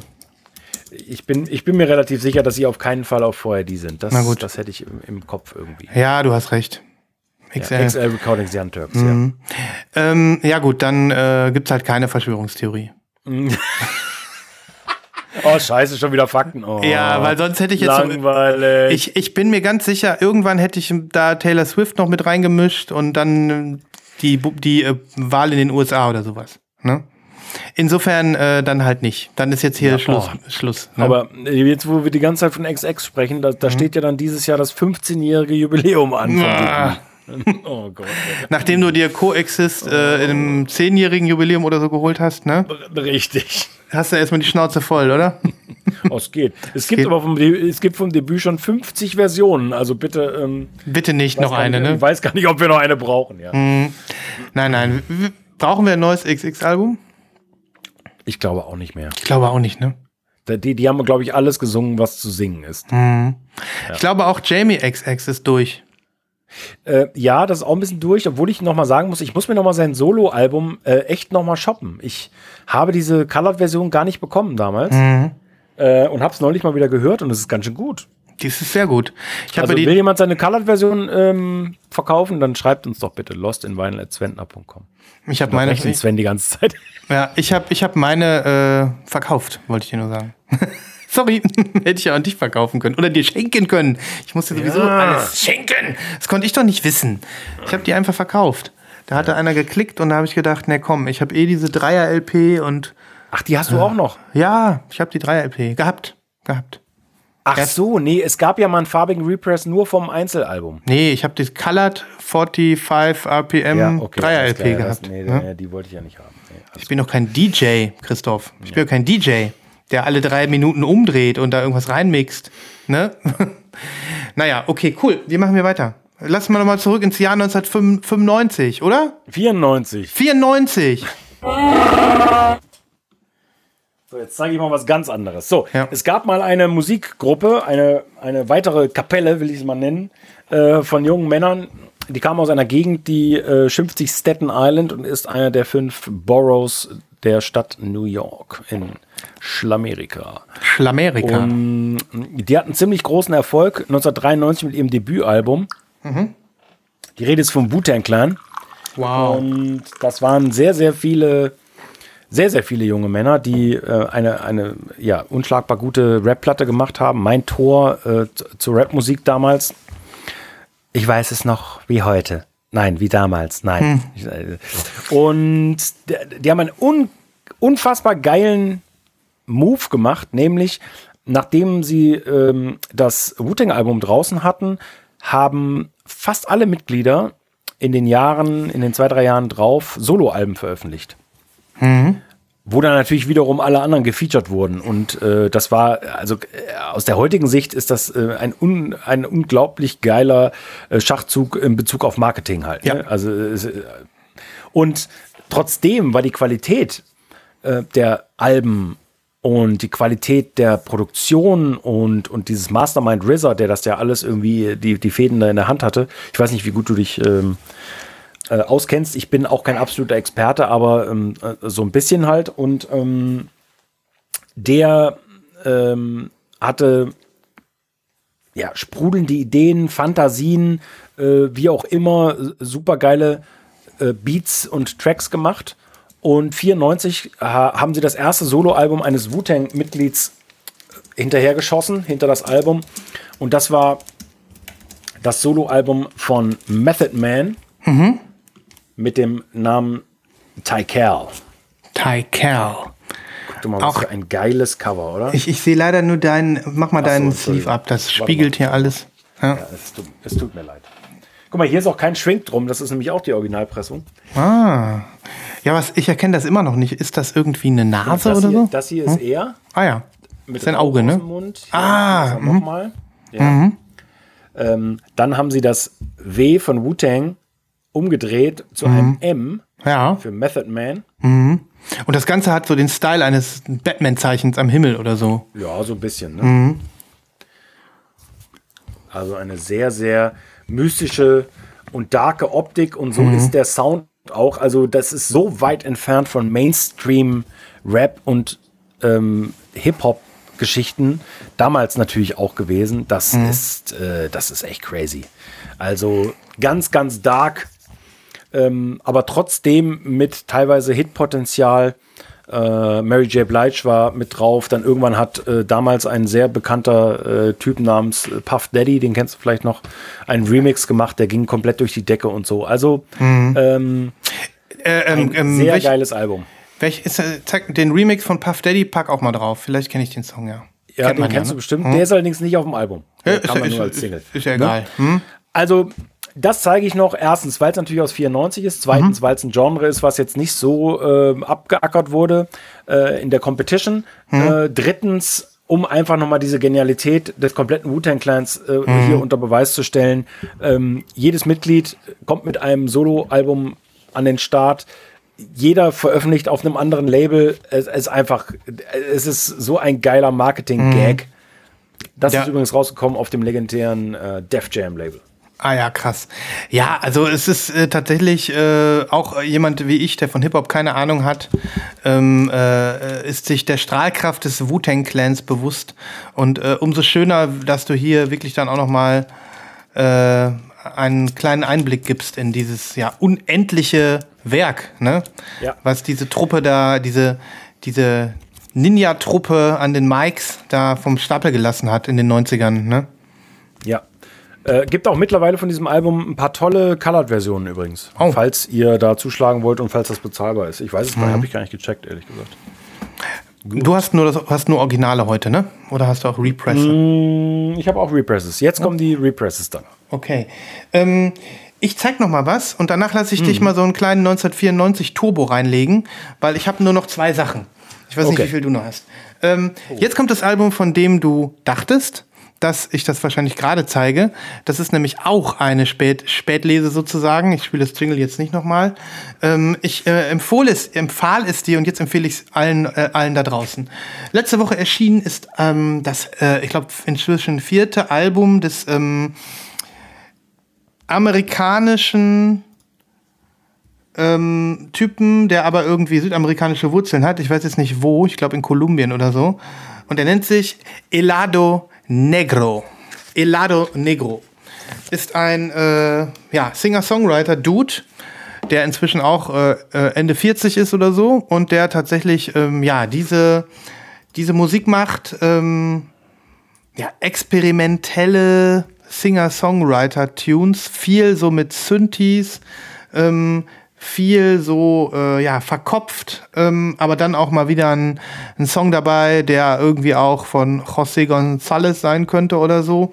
Ich bin, ich bin mir relativ sicher, dass sie auf keinen Fall auf vorher die sind. Das, Na gut. das hätte ich im, im Kopf irgendwie. Ja, du hast recht. XL. Ja, XL Recordings Young Turks, Ähm, ja gut, dann äh, gibt's halt keine Verschwörungstheorie. (laughs) ja. Oh, scheiße, schon wieder Fakten. Oh, Ja, weil sonst hätte ich jetzt so, Langweilig. ich, ich bin mir ganz sicher, irgendwann hätte ich da Taylor Swift noch mit reingemischt und dann äh, die, die äh, Wahl in den USA oder sowas. Ne? Insofern äh, dann halt nicht. Dann ist jetzt hier Schluss. Schluss ne? Aber jetzt, wo wir die ganze Zeit von XX sprechen, da, Mhm. da steht ja dann dieses Jahr das 15-jährige Jubiläum an. Ah. (laughs) Oh Gott. Nachdem du dir Coexist äh, in einem zehnjährigen Jubiläum oder so geholt hast, ne? Richtig. Hast du erstmal die Schnauze voll, oder? (laughs) Oh, es geht. Es gibt geht. aber vom, es gibt vom Debüt schon 50 Versionen. Also bitte. Ähm, Bitte nicht noch eine, nicht, ne? Ich weiß gar nicht, ob wir noch eine brauchen. Ja. Nein, nein. W- Brauchen wir ein neues XX-Album? Ich glaube auch nicht mehr. Ich glaube auch nicht, ne? Die, die haben, glaube ich, alles gesungen, was zu singen ist. Ich glaube auch Jamie XX ist durch. Äh, ja, das ist auch ein bisschen durch, obwohl ich noch mal sagen muss, ich muss mir noch mal sein Solo-Album äh, echt noch mal shoppen. Ich habe diese Colored-Version gar nicht bekommen damals äh, und habe es neulich mal wieder gehört und es ist ganz schön gut. Das ist sehr gut. Ich Also die, will jemand seine Colored-Version ähm, verkaufen, dann schreibt uns doch bitte lostinvinyl.zwentner.com. ich habe meine, Rechnen Sven die ganze Zeit. ja, ich habe, ich habe meine äh, verkauft, wollte ich dir nur sagen. (laughs) Sorry, (laughs) hätte ich ja an dich verkaufen können oder dir schenken können. Ich musste sowieso Ja. alles schenken. Das konnte ich doch nicht wissen. Ich habe die einfach verkauft. Da hatte einer geklickt und da habe ich gedacht, ne komm, ich habe eh diese Dreier LP und Ach, die hast du auch noch. ja, ich habe die Dreier LP gehabt, gehabt. Ach so, nee, es gab ja mal einen farbigen Repress nur vom Einzelalbum. Nee, ich habe das Colored 45 RPM Dreier alles LP klar, gehabt. Das, nee, ne? nee, die wollte ich ja nicht haben. Nee, Ich bin doch kein DJ, Christoph. Ich bin doch kein DJ, der alle drei Minuten umdreht und da irgendwas reinmixt. Ne? (laughs) naja, okay, cool. Wie machen wir weiter? Lassen wir nochmal zurück ins Jahr 1995, oder? 94. 94. So, jetzt zeige ich mal was ganz anderes. So, Ja. es gab mal eine Musikgruppe, eine, eine weitere Kapelle, will ich es mal nennen, äh, von jungen Männern. Die kamen aus einer Gegend, die äh, schimpft sich Staten Island und ist einer der fünf Boroughs der Stadt New York in Schlamerika. Schlamerika. Und die hatten ziemlich großen Erfolg 1993 mit ihrem Debütalbum. Die Rede ist vom Wu-Tang Clan. wow. Und das waren sehr, sehr viele, sehr, sehr viele junge Männer, die äh, eine, eine ja, unschlagbar gute Rap-Platte gemacht haben. Mein Tor äh, zu- zur Rap-Musik damals. Ich weiß es noch wie heute. Nein, wie damals. Nein. Ich, äh, Und die, die haben einen un, unfassbar geilen Move gemacht, nämlich nachdem sie ähm, das Wu-Tang-Album draußen hatten, haben fast alle Mitglieder in den Jahren, in den zwei, drei Jahren drauf Soloalben veröffentlicht. Wo dann natürlich wiederum alle anderen gefeatured wurden. Und äh, das war, also äh, aus der heutigen Sicht ist das äh, ein, un, ein unglaublich geiler äh, Schachzug in Bezug auf Marketing halt. Ja. Ne? Also, es, äh, und trotzdem war die Qualität äh, der Alben und die Qualität der Produktion und, und dieses Mastermind RZA, der das ja alles irgendwie, die, die Fäden da in der Hand hatte. Ich weiß nicht, wie gut du dich ähm, äh, auskennst. Ich bin auch kein absoluter Experte, aber ähm, äh, so ein bisschen halt. Und ähm, der ähm, hatte ja, sprudelnde Ideen, Fantasien, äh, wie auch immer, super geile äh, Beats und Tracks gemacht. Und 94 ha haben sie das erste Soloalbum eines Wu-Tang-Mitglieds hinterhergeschossen, hinter das Album. Und das war das Soloalbum von Method Man mit dem Namen Ty Cal. Ty Cal. Guck dir mal, was Auch- für ein geiles Cover, oder? Ich, ich sehe leider nur deinen, mach mal deinen Entschuldigung. Sleeve ab, das spiegelt hier alles. Ja. Ja, es, tut, es tut mir leid. Guck mal, hier ist auch kein Schwenk drum. Das ist nämlich auch die Originalpressung. Ah. Ja, was, ich erkenne das immer noch nicht. Ist das irgendwie eine Nase oder hier, so? das hier ist er. Ah ja. Mit Sein dem Auge, ne? Mund. Ah, ist er Nochmal. Ja. Ähm, dann haben sie das W von Wu-Tang umgedreht zu einem M Ja. für Method Man. Und das Ganze hat so den Style eines Batman-Zeichens am Himmel oder so. Ja, so ein bisschen. Ne? Also eine sehr, sehr mystische und darke Optik und so ist der Sound auch. Also das ist so weit entfernt von Mainstream-Rap und ähm, Hip-Hop-Geschichten. Damals natürlich auch gewesen. Das, ist, äh, das ist echt crazy. Also ganz, ganz dark, ähm, aber trotzdem mit teilweise Hitpotenzial. Äh, Mary J. Blige war mit drauf. Dann irgendwann hat äh, damals ein sehr bekannter äh, Typ namens äh, Puff Daddy, den kennst du vielleicht noch, einen Remix gemacht, der ging komplett durch die Decke und so. Also ähm, Äh, ähm, ähm, sehr welch, geiles Album. welch ist, äh, zeig den Remix von Puff Daddy, pack auch mal drauf. Vielleicht kenne ich den Song ja. Ja, Kennt den man kennst ne? du bestimmt. Der ist allerdings nicht auf dem Album. Der Ja, ist, kam ja- ja nur ist, als Single. ist, ist ja egal. Ne? Hm? Also, das zeige ich noch. Erstens, weil es natürlich aus 94 ist. Zweitens, weil es ein Genre ist, was jetzt nicht so ähm, abgeackert wurde äh, in der Competition. Äh, drittens, um einfach nochmal diese Genialität des kompletten Wu-Tang-Clans äh, hier unter Beweis zu stellen. Ähm, jedes Mitglied kommt mit einem Solo-Album an den Start. Jeder veröffentlicht auf einem anderen Label. Es ist einfach, es ist so ein geiler Marketing-Gag. Das Ja. ist übrigens rausgekommen auf dem legendären äh, Def Jam Label. Ah ja, krass. Ja, also es ist äh, tatsächlich äh, auch jemand wie ich, der von Hip-Hop keine Ahnung hat, ähm, äh, ist sich der Strahlkraft des Wu-Tang-Clans bewusst. Und äh, umso schöner, dass du hier wirklich dann auch noch mal äh, einen kleinen Einblick gibst in dieses ja unendliche Werk, ne? Ja. Was diese Truppe da, diese, diese Ninja-Truppe an den Mikes da vom Stapel gelassen hat in den 90ern, ne? Ja. Äh, gibt auch mittlerweile von diesem Album ein paar tolle Colored-Versionen übrigens. Oh. Falls ihr da zuschlagen wollt und falls das bezahlbar ist. Ich weiß es gar nicht, habe ich gar nicht gecheckt, ehrlich gesagt. Du hast nur, das, hast nur Originale heute, ne? Oder hast du auch Represse? Mm, Ich habe auch Represses. Jetzt kommen die Represses dann. Okay. Ähm, ich zeig noch mal was und danach lasse ich dich mal so einen kleinen 1994 Turbo reinlegen, weil ich habe nur noch zwei Sachen. Ich weiß nicht, Okay. wie viel du noch hast. Ähm, Jetzt kommt das Album, von dem du dachtest, dass ich das wahrscheinlich gerade zeige. Das ist nämlich auch eine Spät Spätlese sozusagen. Ich spiele das Jingle jetzt nicht nochmal. Ähm, ich äh, empfohle es, empfahl es dir und jetzt empfehle ich es allen, äh, allen da draußen. Letzte Woche erschienen ist ähm, das, äh, ich glaube, inzwischen vierte Album des ähm, amerikanischen ähm, Typen, der aber irgendwie südamerikanische Wurzeln hat. Ich weiß jetzt nicht wo, ich glaube in Kolumbien oder so. Und er nennt sich Elado Negro. Elado Negro ist ein äh, ja, Singer-Songwriter-Dude, der inzwischen auch äh, äh, Ende 40 ist oder so und der tatsächlich ähm, ja diese, diese Musik macht. Ähm, ja, experimentelle Singer-Songwriter-Tunes, viel so mit Synthes, ähm, viel so äh, ja verkopft, ähm, aber dann auch mal wieder ein, ein Song dabei, der irgendwie auch von José González sein könnte oder so.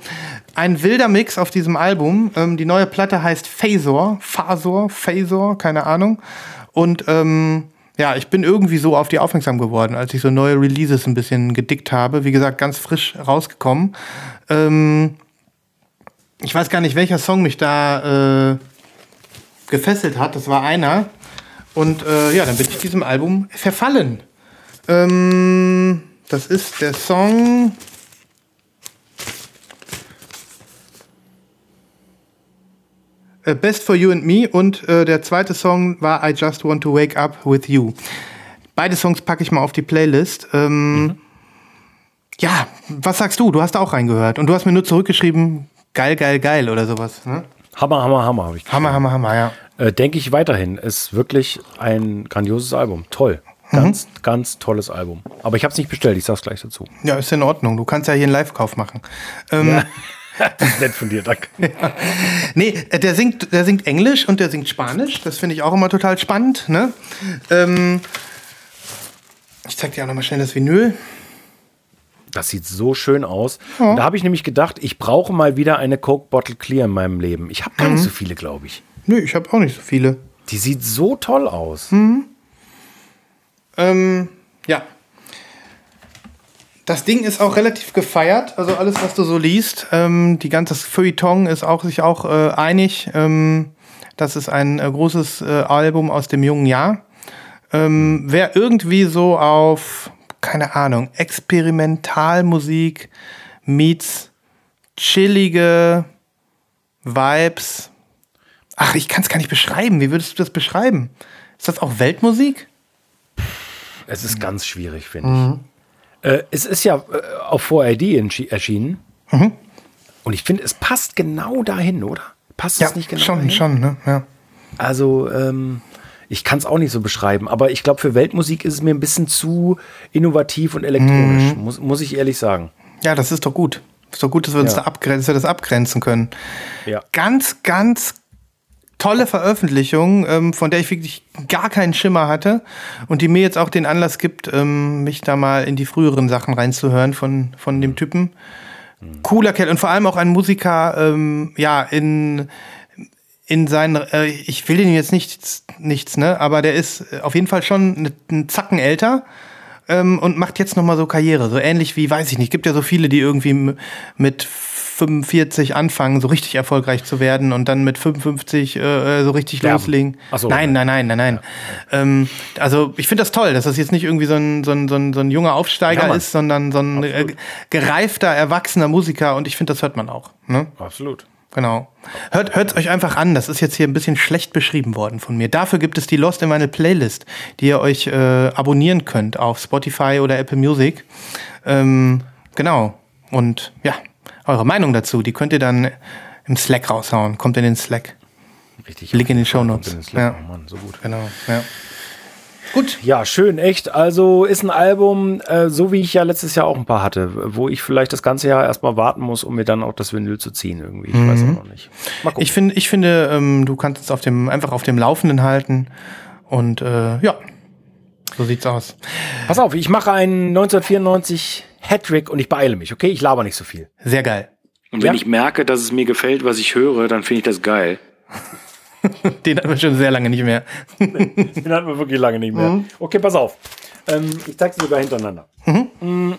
Ein wilder Mix auf diesem Album. Ähm, die neue Platte heißt Phasor, Phasor, Phasor, keine Ahnung. Und ähm, ja, ich bin irgendwie so auf die aufmerksam geworden, als ich so neue Releases ein bisschen gedickt habe. Wie gesagt, ganz frisch rausgekommen. Ähm, ich weiß gar nicht, welcher Song mich da äh, gefesselt hat. Das war einer. Und äh, ja, dann bin ich diesem Album verfallen. Ähm, das ist der Song. Best for You and Me und äh, der zweite Song war I Just Want to Wake Up with You. Beide Songs packe ich mal auf die Playlist. Ähm, Ja, was sagst du? Du hast auch reingehört und du hast mir nur zurückgeschrieben, geil, geil, geil oder sowas. Ne? Hammer, Hammer, Hammer habe ich. Hammer, Hammer, Hammer, ja. Äh, Denke ich weiterhin. Ist wirklich ein grandioses Album. Toll. Ganz, ganz tolles Album. Aber ich habe es nicht bestellt, ich sag's gleich dazu. Ja, ist in Ordnung. Du kannst ja hier einen Live-Kauf machen. Ähm, (laughs) Das ist nett von dir, danke. (laughs) Nee, äh, der singt, der singt Englisch und der singt Spanisch. Das finde ich auch immer total spannend. Ne? Ähm, ich zeig dir auch noch mal schnell das Vinyl. Das sieht so schön aus. Und da habe ich nämlich gedacht, ich brauche mal wieder eine Coke Bottle Clear in meinem Leben. Ich habe gar nicht so viele, glaube ich. Nö, ich habe auch nicht so viele. Die sieht so toll aus. Ähm, ja. Das Ding ist auch relativ gefeiert, also alles, was du so liest. Ähm, die ganze Feuilleton ist auch sich auch äh, einig. Ähm, das ist ein äh, großes äh, Album aus dem jungen Jahr. Ähm, wer irgendwie so auf, keine Ahnung, Experimentalmusik meets chillige Vibes. Ach, ich kann es gar nicht beschreiben. Wie würdest du das beschreiben? Ist das auch Weltmusik? Es ist ganz schwierig, finde ich. Äh, es ist ja äh, auf 4ID entschi- erschienen. Und ich finde, es passt genau dahin, oder? Passt es nicht genau schon, dahin? schon, ne? Ja. Also, ähm, ich kann es auch nicht so beschreiben, aber ich glaube, für Weltmusik ist es mir ein bisschen zu innovativ und elektronisch, muss, muss ich ehrlich sagen. ja, das ist doch gut. Ist doch gut, dass wir uns Ja. da abgrenzen, wir das abgrenzen können. Ja. Ganz, ganz tolle Veröffentlichung, ähm, von der ich wirklich gar keinen Schimmer hatte und die mir jetzt auch den Anlass gibt, ähm, mich da mal in die früheren Sachen reinzuhören von, von dem Typen. Cooler Kerl und vor allem auch ein Musiker, ähm, ja, in, in seinen, äh, ich will den jetzt nichts, nichts, ne, aber der ist äh, auf jeden Fall schon ne- einen Zacken älter ähm, und macht jetzt noch mal so Karriere, so ähnlich wie, weiß ich nicht, gibt ja so viele, die irgendwie mit 45 anfangen, so richtig erfolgreich zu werden und dann mit 55 äh, äh, so richtig Sterben. loslegen. So. nein, nein, nein, nein, nein. Ähm, also ich finde das toll, dass das jetzt nicht irgendwie so ein, so ein, so ein, so ein junger Aufsteiger Ja, ist, sondern so ein äh, gereifter, erwachsener Musiker und ich finde, das hört man auch. Ne? Absolut. Genau. Hört hört's euch einfach an. Das ist jetzt hier ein bisschen schlecht beschrieben worden von mir. Dafür gibt es die Lost in meine Playlist, die ihr euch äh, abonnieren könnt auf Spotify oder Apple Music. Ähm, genau. Und ja, eure Meinung dazu, die könnt ihr dann im Slack raushauen. Kommt in den Slack. Richtig. Link in den den Slack. Ja. Oh Mann, so gut. Genau. Ja. Gut. Ja, schön, echt. Also ist ein Album, äh, so wie ich ja letztes Jahr auch ein paar hatte, wo ich vielleicht das ganze Jahr erstmal warten muss, um mir dann auch das Vinyl zu ziehen irgendwie. Ich weiß auch noch nicht. Mal gucken. Ich finde, ich finde, ähm, du kannst es auf dem, einfach auf dem Laufenden halten. Und äh, ja, so sieht's aus. Pass auf, ich mache einen 1994 Hattrick und ich beeile mich, okay? Ich laber nicht so viel. Sehr geil. Und wenn Ja. ich merke, dass es mir gefällt, was ich höre, dann finde ich das geil. (laughs) Den hatten wir schon sehr lange nicht mehr. (laughs) Den hatten wir wirklich lange nicht mehr. Okay, pass auf. Ähm, ich zeige sie sogar hintereinander. Mm,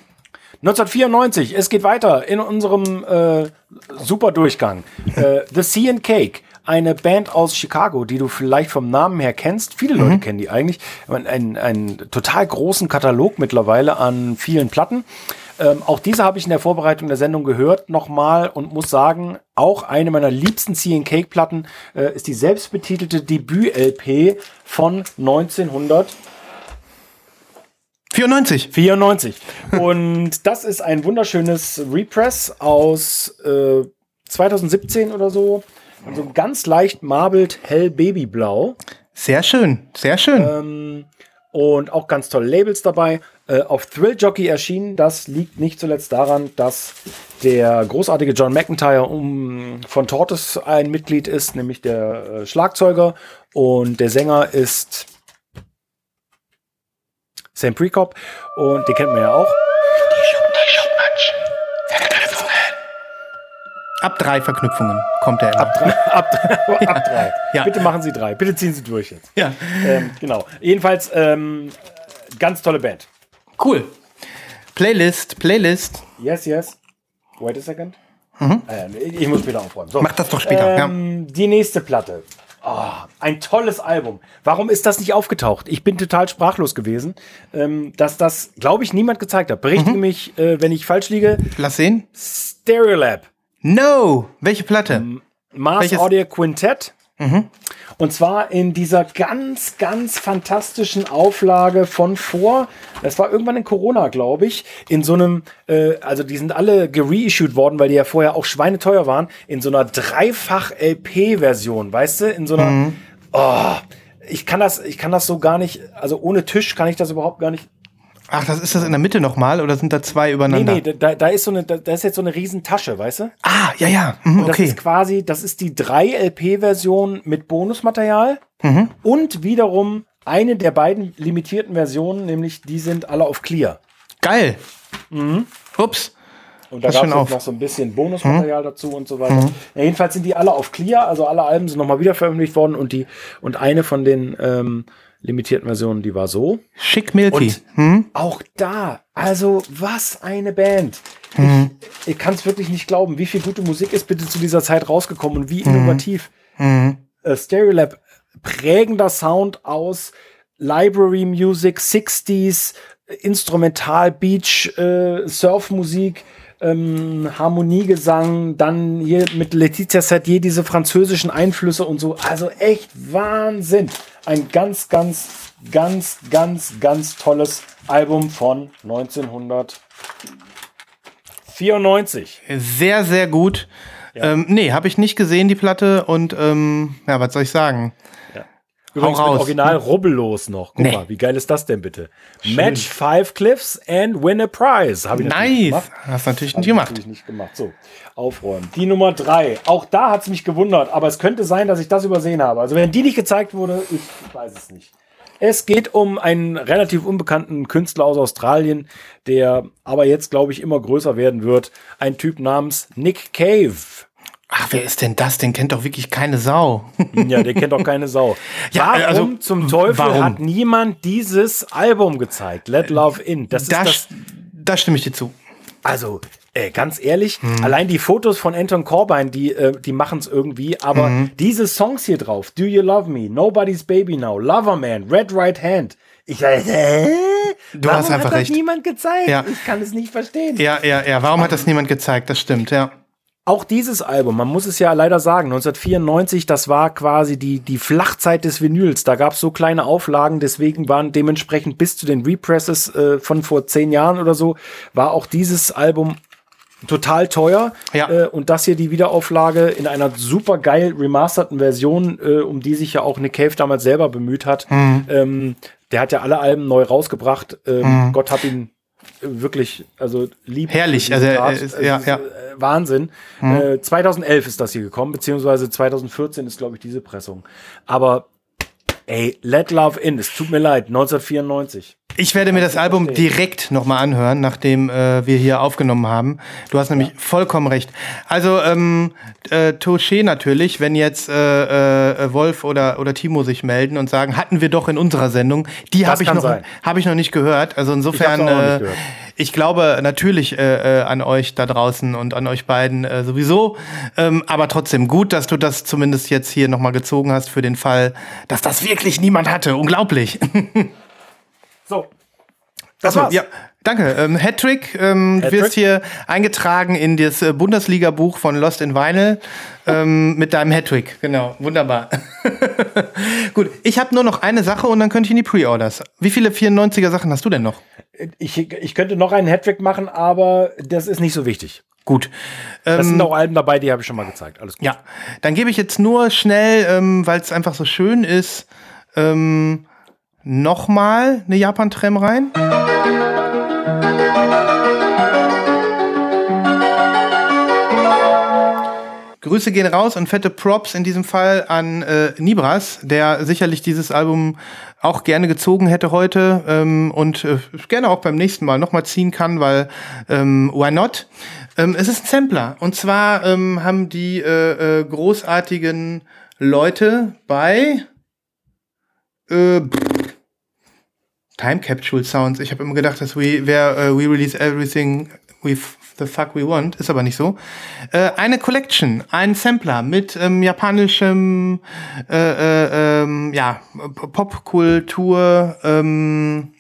1994, es geht weiter in unserem äh, super Durchgang. Äh, The Sea and Cake, eine Band aus Chicago, die du vielleicht vom Namen her kennst. Viele Leute kennen die eigentlich. Einen, einen total großen Katalog mittlerweile an vielen Platten. Ähm, auch diese habe ich in der Vorbereitung der Sendung gehört nochmal und muss sagen, auch eine meiner liebsten Sea Cake Platten äh, ist die selbstbetitelte Debüt-LP von 1900. 94. 94. Und (laughs) das ist ein wunderschönes Repress aus äh, 2017 oder so. Also ganz leicht marbelt hell Babyblau. Sehr schön. Sehr schön. Ähm, und auch ganz tolle Labels dabei. Äh, auf Thrill Jockey erschienen. Das liegt nicht zuletzt daran, dass der großartige John McIntyre um, von Tortoise ein Mitglied ist, nämlich der äh, Schlagzeuger. Und der Sänger ist Sam Prekop. Und den kennt man ja auch. Ab drei Verknüpfungen kommt er. Ab Drei, (laughs) ab, drei, ab drei. Ja. Bitte machen Sie drei. Bitte ziehen Sie durch jetzt. Ja. Ähm, genau. Jedenfalls ähm, ganz tolle Band. Cool. Playlist, Playlist. Yes, yes. Wait a second. Äh, ich ich muss später aufräumen. So. Mach das doch später. Ähm, Die nächste Platte. Oh, ein tolles Album. Warum ist das nicht aufgetaucht? Ich bin total sprachlos gewesen, ähm, dass das, glaube ich, niemand gezeigt hat. Berichtige mich, äh, wenn ich falsch liege. ja. Lass sehen. Stereolab. No. Welche Platte? Mars Welches- Audio Quintett. Und zwar in dieser ganz, ganz fantastischen Auflage von vor, das war irgendwann in Corona, glaube ich, in so einem, äh, also die sind alle gereissued worden, weil die ja vorher auch schweineteuer waren, in so einer Dreifach-LP-Version, weißt du, in so einer, oh, ich kann das, ich kann das so gar nicht, also ohne Tisch kann ich das überhaupt gar nicht Ach, das ist das in der Mitte nochmal oder sind da zwei Nee, übereinander? nee, da, da ist so eine, da, da ist jetzt so eine riesen Tasche, weißt du? Ah, ja, ja. Mhm, Und das okay. ist quasi, das ist die 3-LP-Version mit Bonusmaterial Mhm. und wiederum eine der beiden limitierten Versionen, nämlich die sind alle auf Clear. Geil. Ups. Und da gab es. Mhm. noch so ein bisschen Bonusmaterial dazu und so weiter. Ja, jedenfalls sind die alle auf Clear, also alle Alben sind nochmal wieder veröffentlicht worden und die und eine von den ähm, limitierten Versionen, die war so. Schick Milky. Und auch da, also was eine Band. Ich, ich kann es wirklich nicht glauben, wie viel gute Musik ist bitte zu dieser Zeit rausgekommen und wie innovativ. Äh, Stereolab, prägender Sound aus Library Music, 60s, Instrumental, Beach, äh, Surfmusik, ähm, Harmoniegesang, dann hier mit Letizia Sadier diese französischen Einflüsse und so. Also echt Wahnsinn. Ein ganz, ganz, ganz, ganz, ganz tolles Album von 1994. Sehr, sehr gut. Ähm, nee, habe ich nicht gesehen, die Platte. Und ähm, ja, was soll ich sagen? Übrigens raus. mit Original rubbellos noch. Guck Nee. mal, wie geil ist das denn bitte? Match five Cliffs and win a prize. Hab ich Nice. gemacht. Hast natürlich nicht ich gemacht. Natürlich nicht gemacht. So, aufräumen. Die Nummer drei. Auch da hat es mich gewundert, aber es könnte sein, dass ich das übersehen habe. Also wenn die nicht gezeigt wurde, ich weiß es nicht. Es geht um einen relativ unbekannten Künstler aus Australien, der aber jetzt, glaube ich, immer größer werden wird. Ein Typ namens Nick Cave. Ach, wer ist denn das? Den kennt doch wirklich keine Sau. (laughs) Ja, der kennt doch keine Sau. Ja, warum also, zum Teufel warum? hat niemand dieses Album gezeigt? Let Love In. Das ist Da, das, da stimme ich dir zu. also äh, ganz ehrlich, Hm. allein die Fotos von Anton Corbijn, die, äh, die machen es irgendwie, aber Hm. diese Songs hier drauf, Do You Love Me, Nobody's Baby Now, Loverman, Red Right Hand, ich weiß, äh, Du warum hast einfach hat das recht. niemand gezeigt? Ja. Ich kann es nicht verstehen. Ja, ja, ja. Warum hat das niemand gezeigt? Das stimmt, ja. Auch dieses Album, man muss es ja leider sagen, 1994, das war quasi die, die Flachzeit des Vinyls. Da gab es so kleine Auflagen, deswegen waren dementsprechend bis zu den Represses äh, von vor zehn Jahren oder so, war auch dieses Album total teuer. Ja. Äh, und das hier die Wiederauflage in einer super geil remasterten Version, äh, um die sich ja auch Nick Cave damals selber bemüht hat. Mhm. Ähm, der hat ja alle Alben neu rausgebracht. Ähm, Gott hat ihn wirklich, also lieb. Herrlich, also, äh, ist- Es ja, ist, ja. Äh, Wahnsinn. Äh, 2011 ist das hier gekommen, beziehungsweise 2014 ist, glaube ich, diese Pressung. Aber ey, Let Love In, es tut mir leid, 1994. Ich werde mir das Album direkt nochmal anhören, nachdem äh, wir hier aufgenommen haben. Du hast nämlich vollkommen recht. Also, ähm, äh, Touché natürlich, wenn jetzt äh, äh, Wolf oder, oder Timo sich melden und sagen, hatten wir doch in unserer Sendung. Die habe ich, noch- hab ich noch nicht gehört. Also insofern, Ich äh, ich glaube natürlich äh, äh, an euch da draußen und an euch beiden äh, sowieso. Ähm, aber trotzdem gut, dass du das zumindest jetzt hier nochmal gezogen hast für den Fall, dass das wirklich niemand hatte. Unglaublich. (laughs) So. Das war's. ja, danke. Ähm, Hattrick, ähm, du Hattrick? wirst hier eingetragen in das äh, Bundesliga-Buch von Lost in Vinyl ähm, mit deinem Hattrick. Genau, wunderbar. (laughs) Gut, ich habe nur noch eine Sache und dann könnte ich in die Pre-Orders. Wie viele 94er Sachen hast du denn noch? Ich, ich könnte noch einen Hattrick machen, aber das ist nicht so wichtig. Gut. Das Ähm, sind auch Alben dabei, die habe ich schon mal gezeigt. Alles gut. Ja, dann gebe ich jetzt nur schnell, ähm, weil es einfach so schön ist, ähm, nochmal eine Japan-Tram rein. Grüße gehen raus und fette Props in diesem Fall an äh, Nibras, der sicherlich dieses Album auch gerne gezogen hätte heute ähm, und äh, gerne auch beim nächsten Mal nochmal ziehen kann, weil ähm, why not? Ähm, es ist ein Sampler und zwar ähm, haben die äh, äh, großartigen Leute bei äh, pff, Time Capsule Sounds. Ich habe immer gedacht, dass we, wär, äh, we release everything we the fuck we want. Ist aber nicht so. Äh, eine Collection, ein Sampler mit ähm, japanischem äh, äh, ähm, ja, Popkultur, ähm,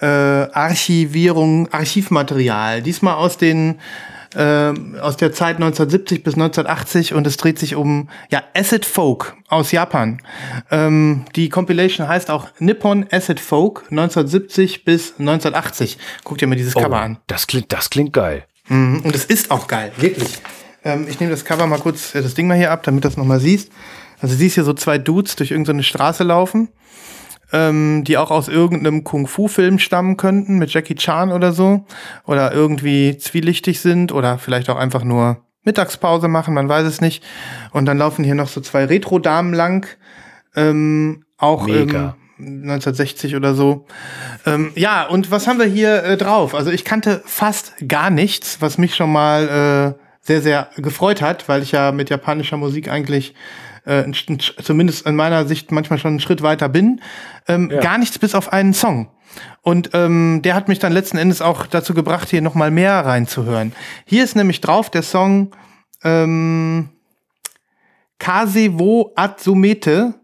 äh, Archivierung, Archivmaterial. Diesmal aus den ähm, aus der Zeit 1970 bis 1980 und es dreht sich um ja Acid Folk aus Japan. Ähm, die Compilation heißt auch Nippon Acid Folk 1970 bis 1980. Guck dir mal dieses Cover an. Das klingt, das klingt geil. Mhm, Und es ist auch geil, wirklich. Ähm, ich nehme das Cover mal kurz, äh, das Ding mal hier ab, damit du das nochmal siehst. Also du siehst hier so zwei Dudes durch irgendeine Straße laufen, ähm, die auch aus irgendeinem Kung-Fu-Film stammen könnten, mit Jackie Chan oder so. Oder irgendwie zwielichtig sind oder vielleicht auch einfach nur Mittagspause machen, man weiß es nicht. Und dann laufen hier noch so zwei Retro-Damen lang. Ähm, auch Mega. Ähm, 1960 oder so. Ähm, ja, und was haben wir hier äh, drauf? Also ich kannte fast gar nichts, was mich schon mal äh, sehr, sehr gefreut hat, weil ich ja mit japanischer Musik eigentlich äh, zumindest in meiner Sicht manchmal schon einen Schritt weiter bin. Ähm, Gar nichts bis auf einen Song. Und ähm, der hat mich dann letzten Endes auch dazu gebracht, hier noch mal mehr reinzuhören. Hier ist nämlich drauf der Song ähm, Kase wo Atsumete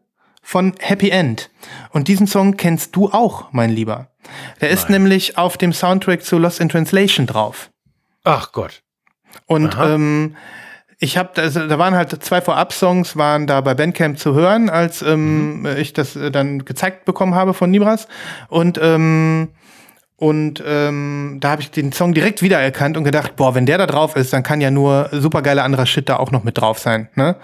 von Happy End. Und diesen Song kennst du auch, mein Lieber. Der ist nämlich auf dem Soundtrack zu Lost in Translation drauf. Ach Gott. Und Aha. ähm, ich habe, also, da waren halt zwei Vorab-Songs, waren da bei Bandcamp zu hören, als ähm, ich das äh, dann gezeigt bekommen habe von Nibras. Und ähm, und ähm, da habe ich den Song direkt wiedererkannt und gedacht, boah, wenn der da drauf ist, dann kann ja nur supergeiler anderer Shit da auch noch mit drauf sein. Ne?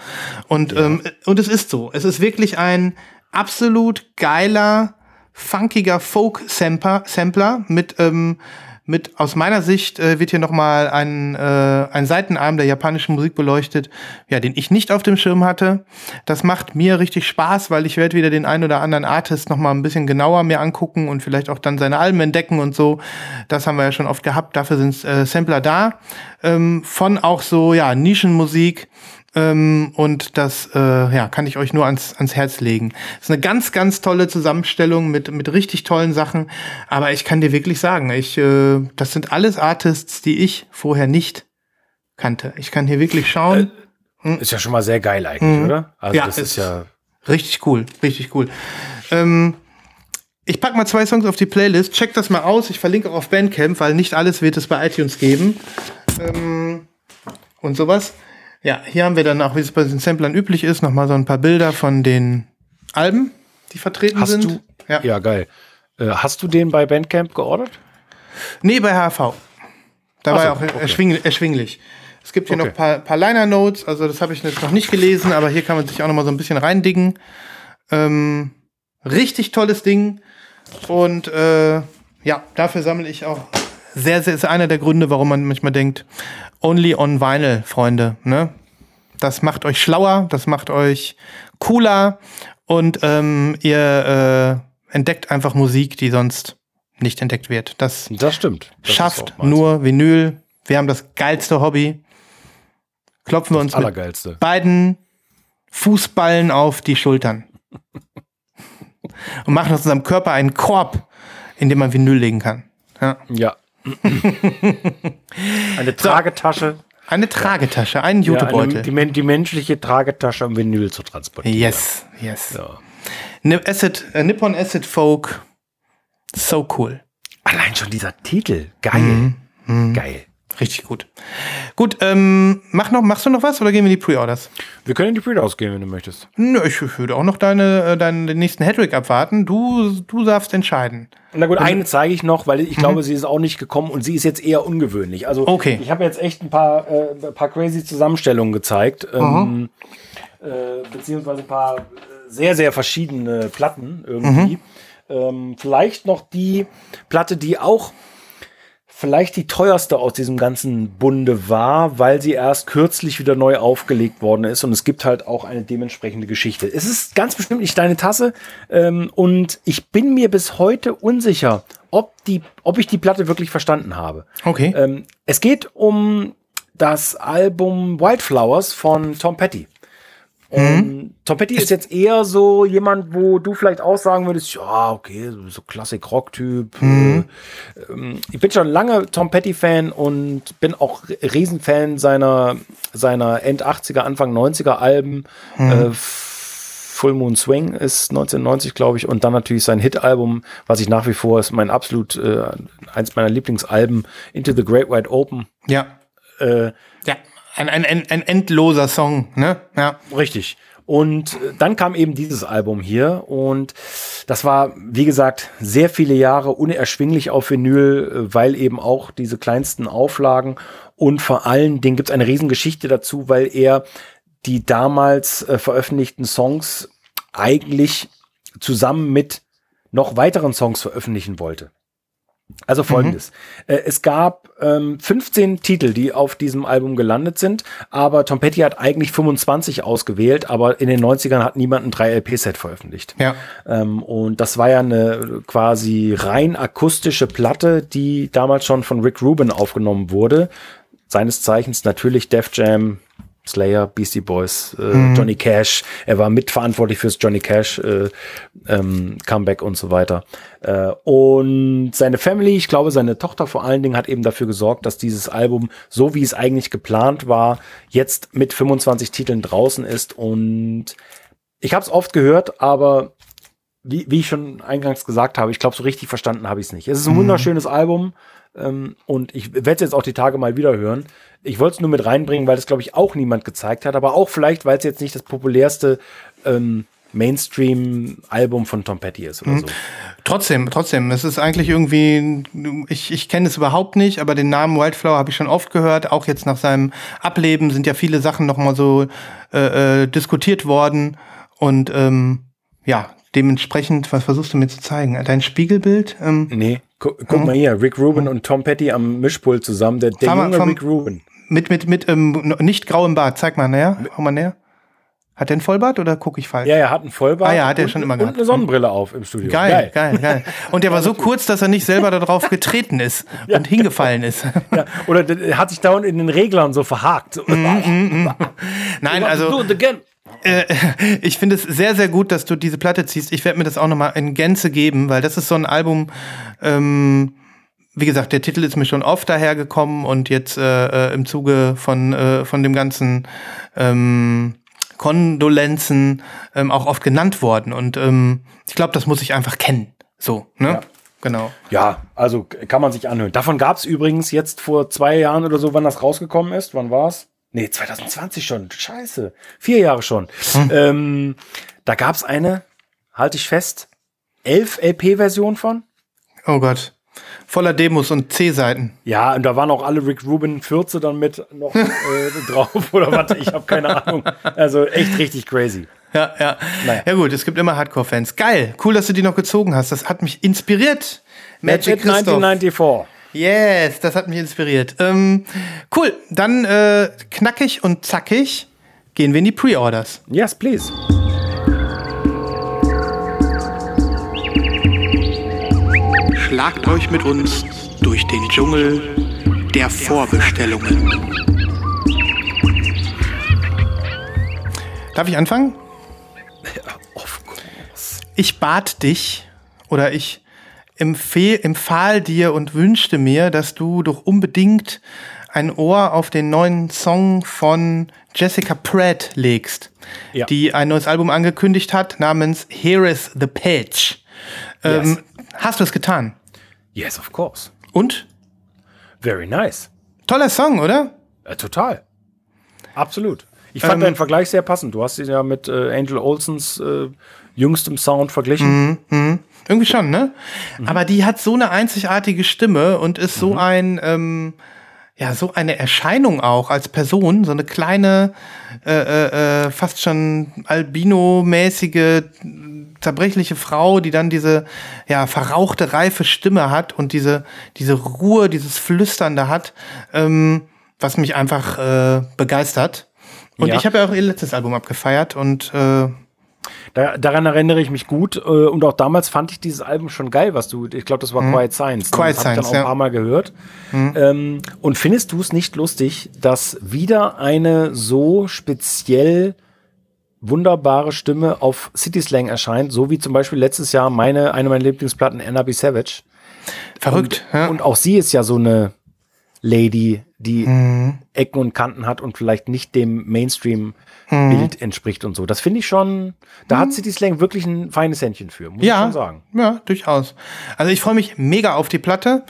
Und, ähm, und es ist so. Es ist wirklich ein absolut geiler, funkiger Folk-Sampler Sampler mit, ähm, mit aus meiner Sicht äh, wird hier nochmal ein, äh, ein Seitenarm der japanischen Musik beleuchtet, ja, den ich nicht auf dem Schirm hatte. Das macht mir richtig Spaß, weil ich werde wieder den einen oder anderen Artist nochmal ein bisschen genauer mir angucken und vielleicht auch dann seine Alben entdecken und so. Das haben wir ja schon oft gehabt. Dafür sind äh, Sampler da. Ähm, von auch so, ja, Nischenmusik. Ähm, und das äh, ja, kann ich euch nur ans, ans Herz legen. ist eine ganz, ganz tolle Zusammenstellung mit, mit richtig tollen Sachen. Aber ich kann dir wirklich sagen, ich, äh, das sind alles Artists, die ich vorher nicht kannte. Ich kann hier wirklich schauen. Ist ja schon mal sehr geil eigentlich, oder? Also Mhm. Ja, das es- ist ja. Richtig cool, richtig cool. Ähm, ich pack mal zwei Songs auf die Playlist. Check das mal aus. Ich verlinke auch auf Bandcamp, weil nicht alles wird es bei iTunes geben. Ähm, und sowas. Ja, hier haben wir dann auch, wie es bei den Samplern üblich ist, nochmal so ein paar Bilder von den Alben, die vertreten Hast sind. du? Ja. Ja, geil. Äh, hast du den bei Bandcamp geordert? Nee, bei HV. Da Ach war so, er auch okay. erschwing, erschwinglich. Es gibt hier Okay. noch ein paar, paar Liner-Notes, also das habe ich jetzt noch nicht gelesen, aber hier kann man sich auch noch mal so ein bisschen reindicken. Ähm, richtig tolles Ding. Und äh, ja, dafür sammle ich auch sehr, sehr, ist einer der Gründe, warum man manchmal denkt, only on Vinyl, Freunde. Ne? Das macht euch schlauer, das macht euch cooler und ähm, ihr äh, entdeckt einfach Musik, die sonst nicht entdeckt wird. Das Das stimmt. Das schafft nur Vinyl. Wir haben das geilste Hobby. Klopfen wir uns mit Allergeilste. beiden Fußballen auf die Schultern. (laughs) Und machen aus unserem Körper einen Korb, in dem man Vinyl legen kann. Ja. Ja. (laughs) eine Tragetasche. Eine Tragetasche, einen Ja, eine, Jutebeutel. die, die menschliche Tragetasche, um Vinyl zu transportieren. yes, yes. Ja. Acid, äh, Nippon Acid Folk. So cool. Allein schon dieser Titel. Geil. Mhm. Geil. Richtig gut. Gut, ähm, mach noch, machst du noch was oder gehen wir in die Pre-Orders? Wir können in die Pre ausgehen, wenn du möchtest. Nö, ich würde auch noch deine, äh, deinen nächsten Hedrick abwarten. Du, du darfst entscheiden. Na gut, eine zeige ich noch, weil ich glaube, sie ist auch nicht gekommen und sie ist jetzt eher ungewöhnlich. Also Okay. ich habe jetzt echt ein paar, äh, ein paar crazy Zusammenstellungen gezeigt, ähm, äh, beziehungsweise ein paar sehr, sehr verschiedene Platten irgendwie. Ähm, vielleicht noch die Platte, die auch vielleicht die teuerste aus diesem ganzen Bunde war, weil sie erst kürzlich wieder neu aufgelegt worden ist und es gibt halt auch eine dementsprechende Geschichte. Es ist ganz bestimmt nicht deine Tasse ähm, und ich bin mir bis heute unsicher, ob, die, ob ich die Platte wirklich verstanden habe. Okay. Ähm, es geht um das Album Wildflowers von Tom Petty. Und Tom Petty ist jetzt eher so jemand, wo du vielleicht auch sagen würdest, ja, okay, so Klassik-Rock-Typ. Äh, ähm, ich bin schon lange Tom Petty-Fan und bin auch Riesenfan seiner, seiner End-80er, Anfang 90er Alben. Äh, Full Moon Swing ist 1990, glaube ich, und dann natürlich sein Hit-Album, was ich nach wie vor ist mein absolut äh, eins meiner Lieblingsalben, Into the Great Wide Open. ja. Äh, Ja. Ein, ein, ein, ein endloser Song, ne? Ja. Richtig. Und äh, dann kam eben dieses Album hier und das war, wie gesagt, sehr viele Jahre unerschwinglich auf Vinyl, äh, weil eben auch diese kleinsten Auflagen und vor allen Dingen gibt es eine Riesengeschichte dazu, weil er die damals äh, veröffentlichten Songs eigentlich zusammen mit noch weiteren Songs veröffentlichen wollte. Also folgendes. Äh, es gab ähm, 15 Titel, die auf diesem Album gelandet sind, aber Tom Petty hat eigentlich 25 ausgewählt, aber in den 90ern hat niemand ein 3-LP-Set veröffentlicht. Ja. Ähm, und das war ja eine quasi rein akustische Platte, die damals schon von Rick Rubin aufgenommen wurde. Seines Zeichens natürlich Def Jam, Slayer, Beastie Boys, äh, Johnny Cash. Er war mitverantwortlich fürs Johnny Cash äh, ähm, Comeback und so weiter. Äh, und seine Family, ich glaube seine Tochter vor allen Dingen, hat eben dafür gesorgt, dass dieses Album, so wie es eigentlich geplant war, jetzt mit 25 Titeln draußen ist. Und ich habe es oft gehört, aber wie, wie ich schon eingangs gesagt habe, ich glaube, so richtig verstanden habe ich es nicht. Es ist ein wunderschönes Album ähm, und ich werde es jetzt auch die Tage mal wieder hören. Ich wollte es nur mit reinbringen, weil es, glaube ich, auch niemand gezeigt hat, aber auch vielleicht, weil es jetzt nicht das populärste ähm, Mainstream-Album von Tom Petty ist oder so. Trotzdem, trotzdem, es ist eigentlich irgendwie, ich, ich kenne es überhaupt nicht, aber den Namen Wildflower habe ich schon oft gehört. Auch jetzt nach seinem Ableben sind ja viele Sachen nochmal so äh, äh, diskutiert worden. Und ähm, ja, dementsprechend, was versuchst du mir zu zeigen? Dein Spiegelbild? Ähm, Nee, gu guck mal hier, Rick Rubin und Tom Petty am Mischpult zusammen, der, der junge vom- Rick Rubin. mit mit, mit ähm, nicht grauem Bart. Zeig mal näher. Hau mal näher. Hat der ein Vollbart oder gucke ich falsch? Ja, er hat einen Vollbart Ah ja, hat er und, schon immer und gehabt. eine Sonnenbrille auf im Studio. Geil, geil, geil. Und der (laughs) war so kurz, dass er nicht selber darauf (laughs) getreten ist und hingefallen ist. Ja, oder der- der hat sich dauernd in den Reglern so verhakt. Mhm, (laughs) Nein, also. Äh, (laughs) ich finde es sehr, sehr gut, dass du diese Platte ziehst. Ich werde mir das auch nochmal in Gänze geben, weil das ist so ein Album, ähm, wie gesagt, der Titel ist mir schon oft dahergekommen und jetzt äh, äh, im Zuge von, äh, von dem ganzen ähm, Kondolenzen ähm, auch oft genannt worden. Und ähm, ich glaube, das muss ich einfach kennen. So, ne? Ja. Genau. Ja, also kann man sich anhören. Davon gab es übrigens jetzt vor zwei Jahren oder so, wann das rausgekommen ist. Wann war's? Nee, 2020 schon. Scheiße. Vier Jahre schon. Hm. Ähm, da gab's eine, halte ich fest, 11 LP-Version von. Oh Gott. Voller Demos und C-Seiten. Ja, und da waren auch alle Rick Rubin 14 dann mit noch (laughs) äh, drauf oder was. Ich habe keine Ahnung. Also echt richtig crazy. Ja, ja. Naja. Ja gut, es gibt immer Hardcore-Fans. Geil. Cool, dass du die noch gezogen hast. Das hat mich inspiriert. Magic 1994. Yes, das hat mich inspiriert. Ähm, cool, dann äh, knackig und zackig gehen wir in die Pre-Orders. Yes, please. Schlagt euch mit uns durch den Dschungel der Vorbestellungen. Darf ich anfangen? (laughs) Ich bat dich oder ich empfehl, empfahl dir und wünschte mir, dass du doch unbedingt ein Ohr auf den neuen Song von Jessica Pratt legst, Ja. die ein neues Album angekündigt hat namens Here is the Pitch. Ähm, hast du es getan? Yes, of course. Und? Very nice. Toller Song, oder? Äh, total. Absolut. Ich fand Ähm, deinen Vergleich sehr passend. Du hast ihn ja mit äh, Angel Olsens äh, jüngstem Sound verglichen. Irgendwie schon, ne? Aber die hat so eine einzigartige Stimme und ist so ein, ähm, ja, so eine Erscheinung auch als Person, so eine kleine, äh, äh, äh, fast schon albino-mäßige, zerbrechliche Frau, die dann diese, ja, verrauchte, reife Stimme hat und diese, diese Ruhe, dieses Flüsternde hat, ähm, was mich einfach äh, begeistert. Und Ja. ich habe ja auch ihr letztes Album abgefeiert und äh, Da, daran erinnere ich mich gut. Äh, und auch damals fand ich dieses Album schon geil, was du, ich glaube, das war Quiet Science. ne? Mhm. Quiet das hab ich dann Science, auch ja. Mhm. ein paar Mal gehört. Ähm, und findest du es nicht lustig, dass wieder eine so speziell wunderbare Stimme auf City Slang erscheint, so wie zum Beispiel letztes Jahr meine, eine meiner Lieblingsplatten, Anna B. Savage. verrückt. Und, ja. und auch sie ist ja so eine Lady, die Mhm. Ecken und Kanten hat und vielleicht nicht dem Mainstream-Bild entspricht und so. Das finde ich schon, da hat City Slang wirklich ein feines Händchen für, muss ich ja, schon sagen. Ja, durchaus. Also ich freue mich mega auf die Platte.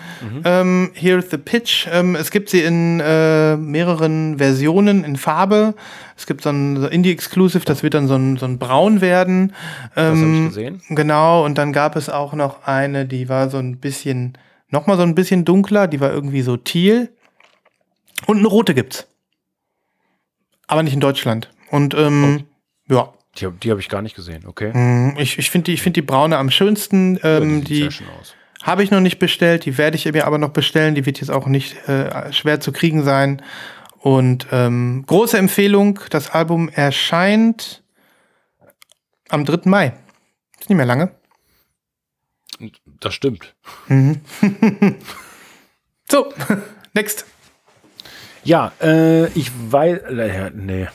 Ähm, Here's the Pitch. Ähm, es gibt sie in äh, mehreren Versionen in Farbe. Es gibt so ein so Indie-Exclusive, das wird dann so ein, so ein Braun werden. Das habe Ähm, ich gesehen. Genau, und dann gab es auch noch eine, die war so ein bisschen, noch mal so ein bisschen dunkler, die war irgendwie so teal. Und eine rote gibt's. Aber nicht in Deutschland. Und ähm, ja, Die, die habe ich gar nicht gesehen, okay. Mm, ich, ich finde die, ich find die braune am schönsten. Ja, Ähm, sieht die schön aus. habe ich noch nicht bestellt, die werde ich mir aber noch bestellen. Die wird jetzt auch nicht äh, schwer zu kriegen sein. Und ähm, große Empfehlung, das Album erscheint am 3. Mai. Ist nicht mehr lange. Das stimmt. (laughs) So, (laughs) next. Ja, äh, ich weiß, äh, nee,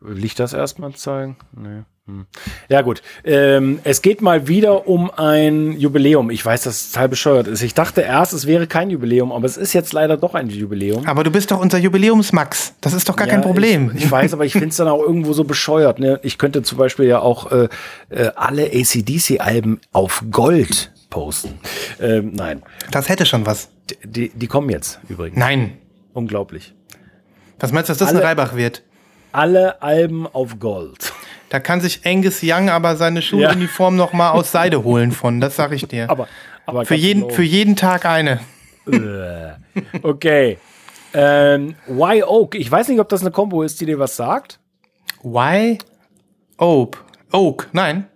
will ich das erstmal zeigen? Nee. Hm. Ja gut, ähm, es geht mal wieder um ein Jubiläum. Ich weiß, dass es total bescheuert ist. Ich dachte erst, es wäre kein Jubiläum, aber es ist jetzt leider doch ein Jubiläum. Aber du bist doch unser Jubiläumsmax. Das ist doch gar kein Ja, Problem. Ich, ich weiß, aber ich finde es dann auch irgendwo so bescheuert. Ne? Ich könnte zum Beispiel ja auch äh, äh, alle ACDC-Alben auf Gold posten. Ähm, nein, Das hätte schon was. die, die kommen jetzt übrigens. Nein. Unglaublich. Was meinst du, dass das Alle- ein Reibach wird? Alle Alben auf Gold. Da kann sich Angus Young aber seine Schuluniform noch mal aus Seide holen von. Das sag ich dir. Aber, aber für jeden, genau. für jeden Tag eine. Okay. Ähm, Why Oak? Ich weiß nicht, ob das eine Combo ist, die dir was sagt. Why? Oak. Oak. Nein.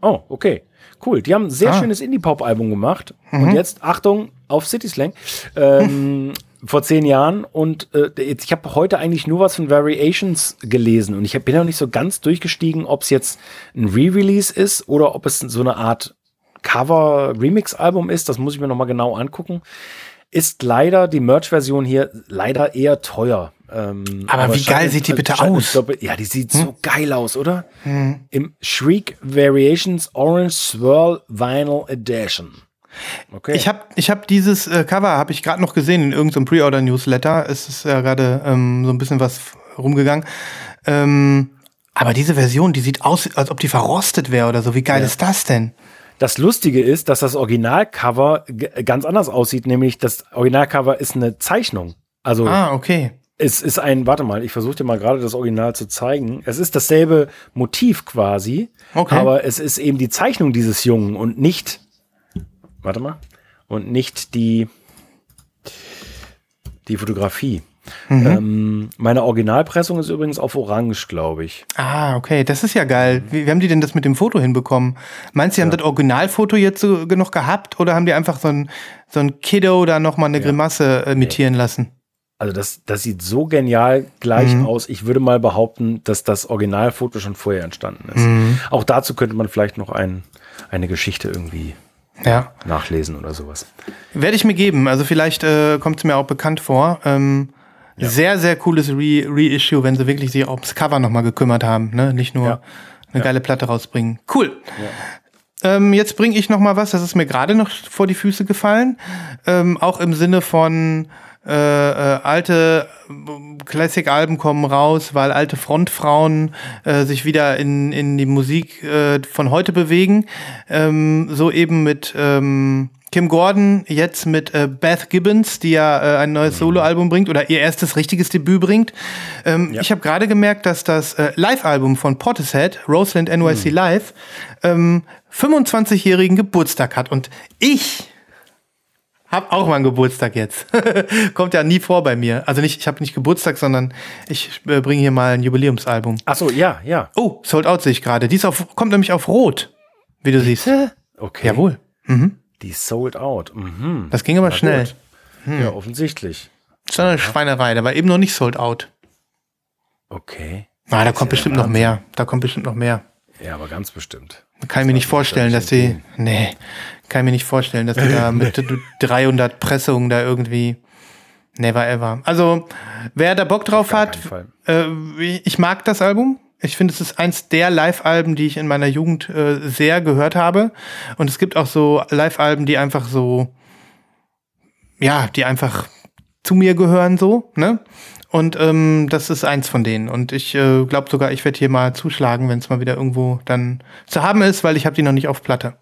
Oh, okay. Cool. Die haben ein sehr Ah. schönes Indie-Pop-Album gemacht. Und jetzt, Achtung, auf City Slang. Ähm, (laughs) vor zehn Jahren. Und äh, jetzt, ich habe heute eigentlich nur was von Variations gelesen. Und ich hab, bin noch nicht so ganz durchgestiegen, ob es jetzt ein Re-Release ist oder ob es so eine Art Cover-Remix-Album ist. Das muss ich mir noch mal genau angucken. Ist leider die Merch-Version hier leider eher teuer. Ähm, Aber wie scheint- geil sieht die bitte scheint- aus? Ja, die sieht so geil aus, oder? Im Shriek Variations Orange Swirl Vinyl Edition. Okay. Ich habe ich hab dieses äh, Cover, habe ich gerade noch gesehen in irgendeinem Pre-Order-Newsletter. Es ist ja gerade ähm, so ein bisschen was rumgegangen. Ähm, aber diese Version, die sieht aus, als ob die verrostet wäre oder so. Wie geil ist das denn? das Lustige ist, dass das Originalcover ganz anders aussieht, nämlich das Originalcover ist eine Zeichnung. Also Ah, okay. es ist ein, warte mal, ich versuche dir mal gerade das Original zu zeigen. Es ist dasselbe Motiv quasi, Okay. aber es ist eben die Zeichnung dieses Jungen und nicht, warte mal, und nicht die, die Fotografie. Mhm. Ähm, meine Originalpressung ist übrigens auf Orange, glaube ich. Ah, okay, das ist ja geil. Wie, wie haben die denn das mit dem Foto hinbekommen? Meinst du, die haben das Originalfoto jetzt so genug gehabt oder haben die einfach so ein, so ein Kiddo da nochmal eine Grimasse äh, imitieren lassen? Also das, das sieht so genial gleich Mhm. aus. Ich würde mal behaupten, dass das Originalfoto schon vorher entstanden ist. Mhm. Auch dazu könnte man vielleicht noch ein, eine Geschichte irgendwie Ja. nachlesen oder sowas. Werde ich mir geben. Also vielleicht äh, kommt es mir auch bekannt vor. Ähm, Sehr, sehr cooles Re Reissue, wenn sie wirklich sich ums Cover nochmal gekümmert haben. Ne? Nicht nur Ja. eine geile Platte rausbringen. Cool. Ähm, jetzt bringe ich noch mal was, das ist mir gerade noch vor die Füße gefallen. Ähm, auch im Sinne von äh, äh, alte äh, Classic-Alben kommen raus, weil alte Frontfrauen äh, sich wieder in, in die Musik äh, von heute bewegen. Ähm, so eben mit ähm, Kim Gordon, jetzt mit äh, Beth Gibbons, die ja ein neues Soloalbum bringt oder ihr erstes richtiges Debüt bringt. Ähm, Ich habe gerade gemerkt, dass das Live-Album von Portishead, Roseland NYC Live, ähm, 25-jährigen Geburtstag hat. Und ich hab auch mal einen Geburtstag jetzt. (laughs) Kommt ja nie vor bei mir. Also nicht, ich habe nicht Geburtstag, sondern ich äh, bringe hier mal ein Jubiläumsalbum. Ach so, ja, ja. Oh, Sold Out sehe ich gerade. Die ist auf, kommt nämlich auf Rot, wie du siehst. Okay. Jawohl. Die ist sold out. Mhm. Das ging aber Na schnell. gut. Ja, offensichtlich. Das ist eine Schweinerei. Da war eben noch nicht Sold Out. Okay. Ah, da kommt bestimmt noch mehr. Da kommt bestimmt noch mehr. Ja, aber ganz bestimmt. Kann ich mir nicht vorstellen, dass die. Nee, kann ich mir nicht vorstellen, dass die da (laughs) mit 300 Pressungen da irgendwie. Never ever. Also, wer da Bock drauf hat, äh, ich mag das Album. Ich finde, es ist eins der Live-Alben, die ich in meiner Jugend äh, sehr gehört habe. Und es gibt auch so Live-Alben, die einfach so, ja, die einfach zu mir gehören, so, ne? Und ähm, das ist eins von denen. Und ich äh, glaube sogar, ich werde hier mal zuschlagen, wenn es mal wieder irgendwo dann zu haben ist, weil ich habe die noch nicht auf Platte.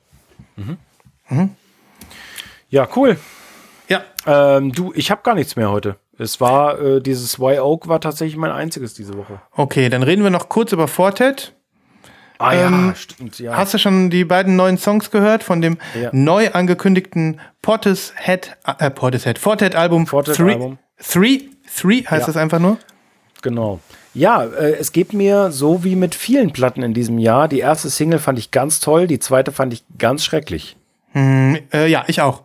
Ja, cool. Ja. Ähm, du, ich habe gar nichts mehr heute. Es war, äh, dieses Y-Oak war tatsächlich mein einziges diese Woche. Okay, dann reden wir noch kurz über Fortet. Ah Ähm, stimmt, ja. Hast du schon die beiden neuen Songs gehört von dem Ja. neu angekündigten Portishead, äh, Portishead, Fortet Album? Fortet Three, Album. Three, Three heißt Ja. das einfach nur? Genau. Ja, äh, es geht mir so wie mit vielen Platten in diesem Jahr. Die erste Single fand ich ganz toll, die zweite fand ich ganz schrecklich. Äh, ja, ich auch.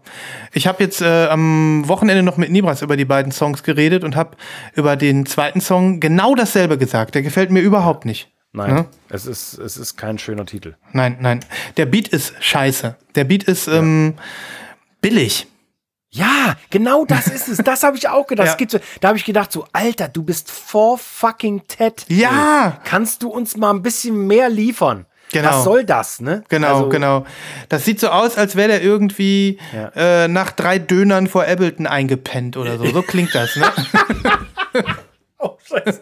Ich habe jetzt äh, am Wochenende noch mit Nibras über die beiden Songs geredet und habe über den zweiten Song genau dasselbe gesagt. Der gefällt mir überhaupt nicht. Nein, Ne? es, ist, es ist kein schöner Titel. Nein, nein. Der Beat ist scheiße. Der Beat ist ähm, billig. Ja, genau das ist es. Das habe ich auch gedacht. (laughs) Ja. Es gibt so, da habe ich gedacht, so, Alter, du bist for fucking Ted. Ja. Ey. Kannst du uns mal ein bisschen mehr liefern? Genau. Was soll das, ne? Genau, Also, genau. Das sieht so aus, als wäre der irgendwie Ja. äh, nach drei Dönern vor Ableton eingepennt oder so. So klingt das, ne? (laughs) Oh, scheiße.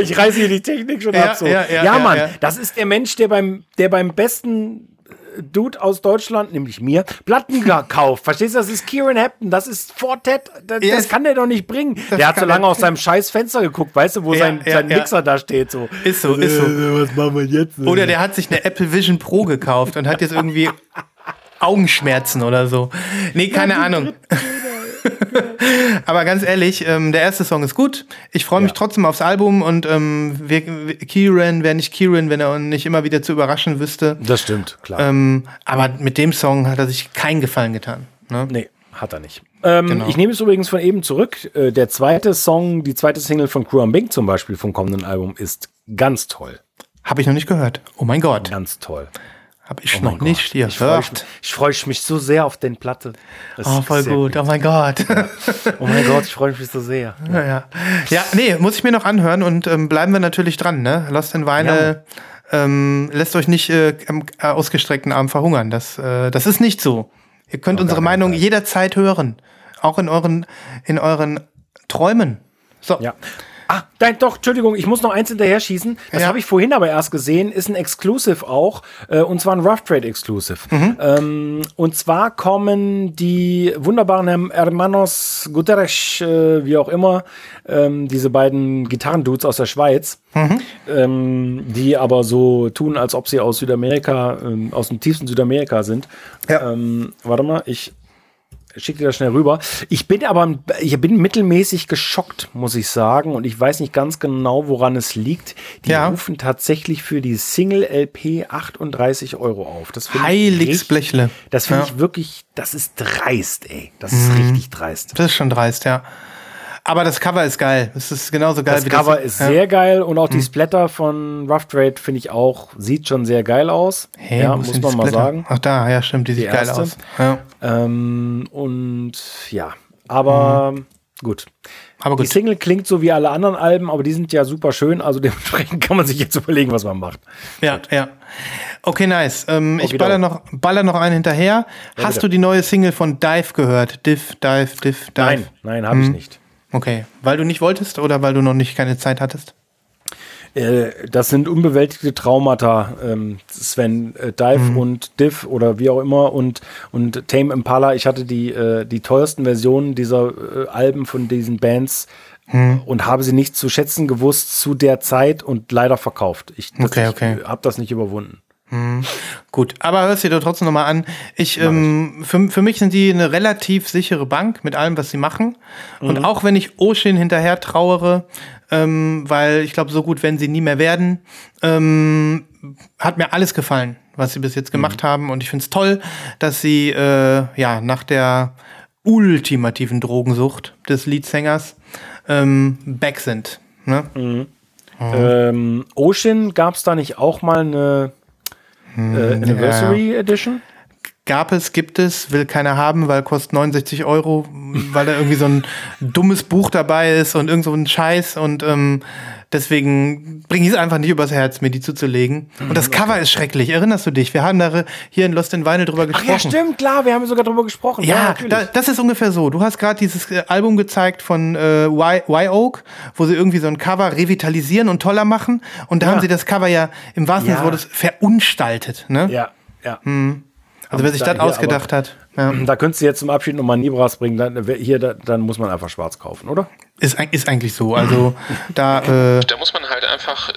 Ich reiße hier die Technik schon Ja, ab. So. ja, Ja, ja, Mann, das ist der Mensch, der beim, der beim besten Dude aus Deutschland, nämlich mir, Platten (laughs) kauft. Verstehst du? Das ist Kieran Hampton, das ist Fortet. Das, Ja, das kann der doch nicht bringen. das Der hat so lange er- aus seinem scheiß Fenster geguckt, weißt du, wo Ja, sein, ja, sein ja. Mixer da steht. So. Ist so, ist so. Äh, Was machen wir jetzt? Oder der hat sich eine Apple Vision Pro gekauft und hat jetzt irgendwie (laughs) Augenschmerzen oder so. Nee, keine Ahnung. Aber ganz ehrlich, ähm, der erste Song ist gut. Ich freue mich Ja. trotzdem aufs Album und ähm, wir, Kieran wäre nicht Kieran, wenn er nicht immer wieder zu überraschen wüsste. Das stimmt, klar. Ähm, aber mit dem Song hat er sich keinen Gefallen getan. Ne? Nee, hat er nicht. Ähm, Genau. Ich nehme es übrigens von eben zurück. Äh, der zweite Song, die zweite Single von Crew Bing zum Beispiel vom kommenden Album ist ganz toll. Habe ich noch nicht gehört. Oh mein Gott. Ganz toll. Habe ich Oh noch nicht Gott. Ich freue mich, freu mich so sehr auf den Platte. Das Oh, voll sehr gut. Oh mein Gott. Oh mein Gott, ich freue mich so sehr. (laughs) Ja, ja. ja, nee, muss ich mir noch anhören und ähm, bleiben wir natürlich dran, ne? Lost in Vinyl ähm, lässt euch nicht äh, am äh, ausgestreckten Arm verhungern. Das, äh, das ist nicht so. Ihr könnt unsere Meinung jederzeit hören. Auch in euren, in euren Träumen. So. Ja. Ah, nein, doch, Entschuldigung, ich muss noch eins hinterher schießen. Das Ja. habe ich vorhin aber erst gesehen, ist ein Exclusive auch, äh, und zwar ein Rough Trade Exclusive. Mhm. Ähm, und zwar kommen die wunderbaren Herm- Hermanos Guterres, äh, wie auch immer, ähm, diese beiden Gitarrendudes aus der Schweiz, Mhm. ähm, die aber so tun, als ob sie aus Südamerika, ähm, aus dem tiefsten Südamerika sind. Ja. Ähm, warte mal, ich schick dir das schnell rüber. Ich bin aber ich bin mittelmäßig geschockt, muss ich sagen. Und ich weiß nicht ganz genau, woran es liegt. Die Ja. rufen tatsächlich für die Single-LP 38 Euro auf. Das finde ich Heiliges richtig- Blechle. Das finde Ja. ich wirklich, das ist dreist, ey. Das ist richtig dreist. Das ist schon dreist, ja. Aber das Cover ist geil. Es ist genauso geil Das wie Cover das. ist ja. sehr geil und auch die Splatter von Rough Trade finde ich auch, sieht schon sehr geil aus. Hey, ja, muss man die mal sagen. Ach da, ja, stimmt, die, sieht geil erste. aus. Ja. Ähm, und ja, aber gut. Aber Die gut. Single klingt so wie alle anderen Alben, aber die sind ja super schön. Also (laughs) dementsprechend kann man sich jetzt überlegen, was man macht. Ja, ja. Okay, nice. Ähm, ich baller noch, baller noch einen hinterher. Hast bitte. du die neue Single von Dive gehört? Div, Dive, Div, Dive. Nein, nein, habe ich nicht. Okay. Weil du nicht wolltest oder weil du noch nicht keine Zeit hattest? Äh, das sind unbewältigte Traumata, ähm, Sven, äh, Dive Mhm. und Div oder wie auch immer und, und Tame Impala. Ich hatte die, äh, die teuersten Versionen dieser äh, Alben von diesen Bands Mhm. und habe sie nicht zu schätzen gewusst zu der Zeit und leider verkauft. Ich, okay. ich habe das nicht überwunden. Gut, aber hörst dir doch trotzdem nochmal an. Ich, ähm, für, für mich sind die eine relativ sichere Bank mit allem, was sie machen. Und auch wenn ich Oshin hinterher trauere, ähm, weil ich glaube, so gut werden sie nie mehr werden, ähm, hat mir alles gefallen, was sie bis jetzt gemacht haben. Und ich finde es toll, dass sie äh, ja nach der ultimativen Drogensucht des Leadsängers ähm, back sind. Ne? Ähm, Ocean gab es da nicht auch mal eine äh, Anniversary Edition? Gab es, gibt es, will keiner haben, weil kostet 69 Euro, weil da irgendwie so ein (laughs) dummes Buch dabei ist und irgend so ein Scheiß und ähm, deswegen bringe ich es einfach nicht übers Herz, mir die zuzulegen. Und das Cover ist schrecklich, erinnerst du dich? Wir haben da hier in Lost in Vinyl drüber Ach gesprochen. ja, stimmt, klar, wir haben sogar drüber gesprochen. Ja, natürlich. da, das ist ungefähr so. Du hast gerade dieses äh, Album gezeigt von äh, y, y Oak, wo sie irgendwie so ein Cover revitalisieren und toller machen. Und da Ja. haben sie das Cover ja im wahrsten Sinne Ja. des Wortes verunstaltet. Ne? ja, ja. Also wer sich Da- das ausgedacht hat, ja. Da könntest du jetzt zum Abschied nochmal Nibras bringen. Dann, hier, da, dann muss man einfach schwarz kaufen, oder? ist, ist eigentlich so. Also (laughs) da, äh, Da muss man halt einfach äh,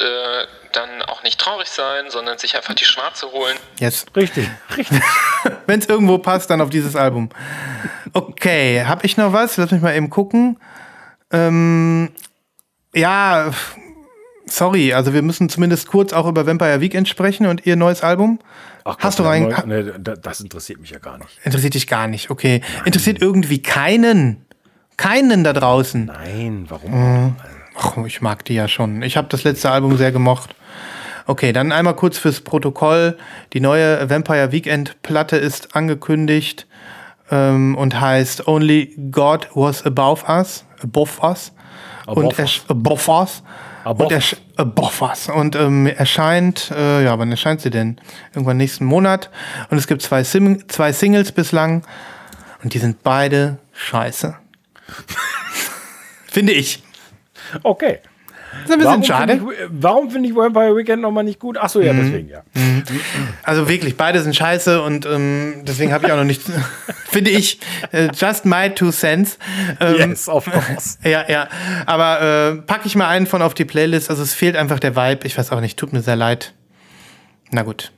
dann auch nicht traurig sein, sondern sich einfach die Schwarze holen. yes. Richtig, richtig. (laughs) wenn es irgendwo passt, dann auf dieses Album. Okay, habe ich noch was? Lass mich mal eben gucken. Ähm, ja, sorry, also wir müssen zumindest kurz auch über Vampire Weekend sprechen und ihr neues Album. Ach Hast du rein- Nee, da- das interessiert mich ja gar nicht. Interessiert dich gar nicht, okay. Interessiert irgendwie keinen. Keinen da draußen. Nein, warum? Ach, ich mag die ja schon. Ich habe das letzte Album sehr gemocht. Okay, dann einmal kurz fürs Protokoll. Die neue Vampire Weekend Platte ist angekündigt ähm, und heißt Only God Was Above Us. Above Us. Above und ersch- above us. Und ersch above us. Und ähm, erscheint, äh, ja, wann erscheint sie denn? Irgendwann nächsten Monat. Und es gibt zwei, Sim zwei Singles bislang. Und die sind beide scheiße. (laughs) Finde ich. Okay. Das ist ein bisschen schade. Finde ich, warum finde ich Vampire Weekend nochmal nicht gut? Ach so, Mhm. ja, deswegen, ja. Also wirklich, beide sind scheiße und ähm, deswegen habe ich auch noch nicht, (laughs) finde ich, äh, just my two cents. Ähm, Yes, of course. (laughs) Ja, ja. Aber äh, packe ich mal einen von auf die Playlist. Also es fehlt einfach der Vibe. Ich weiß auch nicht, tut mir sehr leid. Na gut.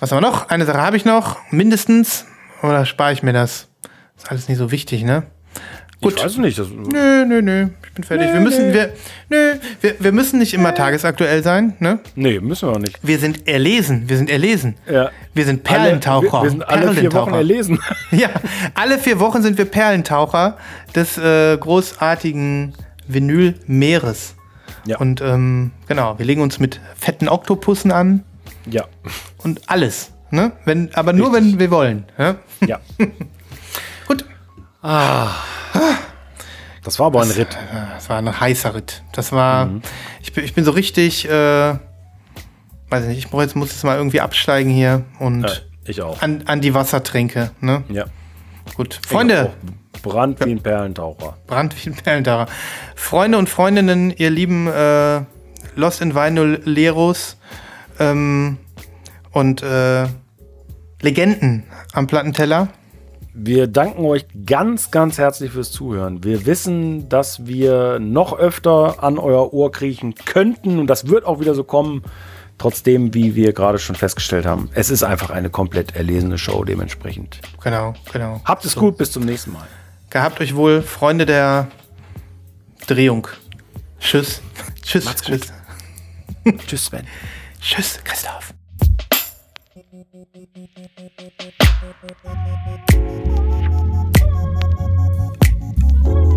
Was haben wir noch? Eine Sache habe ich noch, mindestens. Oder spare ich mir das? Ist alles nicht so wichtig, ne? Gut. Ich weiß nicht. Das, Nö, nö, nö. Ich bin fertig. wir müssen, wir, nö, wir, wir müssen nicht immer tagesaktuell sein, ne? nee, müssen wir auch nicht. Wir sind erlesen. Wir sind erlesen. Ja. Wir sind Perlentaucher. Alle, wir, wir sind alle vier Wochen erlesen. (laughs) (laughs) Ja, alle vier Wochen sind wir Perlentaucher des äh, großartigen Vinylmeeres. Ja. Und ähm, genau, wir legen uns mit fetten Oktopussen an ja. und alles. Ne? Wenn, aber nur, Richtig. wenn wir wollen. Ja? Ja. (laughs) Gut. Das war aber ein Ritt. Das war ein heißer Ritt. Das war. Mhm. Ich, bin, ich bin so richtig. Äh, weiß ich nicht, ich brauch jetzt, muss jetzt mal irgendwie absteigen hier und Äh, ich auch. an, an die Wassertränke. Ne? Ja. Gut. Freunde. Brand wie ein Perlentaucher. (laughs) Brand wie ein Perlentaucher. Freunde und Freundinnen, ihr lieben äh, Lost in Vinyl Leros ähm, und äh, Legenden am Plattenteller. Wir danken euch ganz, ganz herzlich fürs Zuhören. Wir wissen, dass wir noch öfter an euer Ohr kriechen könnten und das wird auch wieder so kommen. Trotzdem, wie wir gerade schon festgestellt haben, es ist einfach eine komplett erlesene Show dementsprechend. Genau, genau. Habt es gut, bis zum nächsten Mal. Gehabt euch wohl, Freunde der Drehung. Tschüss. (laughs) Tschüss. Macht's gut. Tschüss. (laughs) Tschüss, Sven. Tschüss, Christoph. Thank you.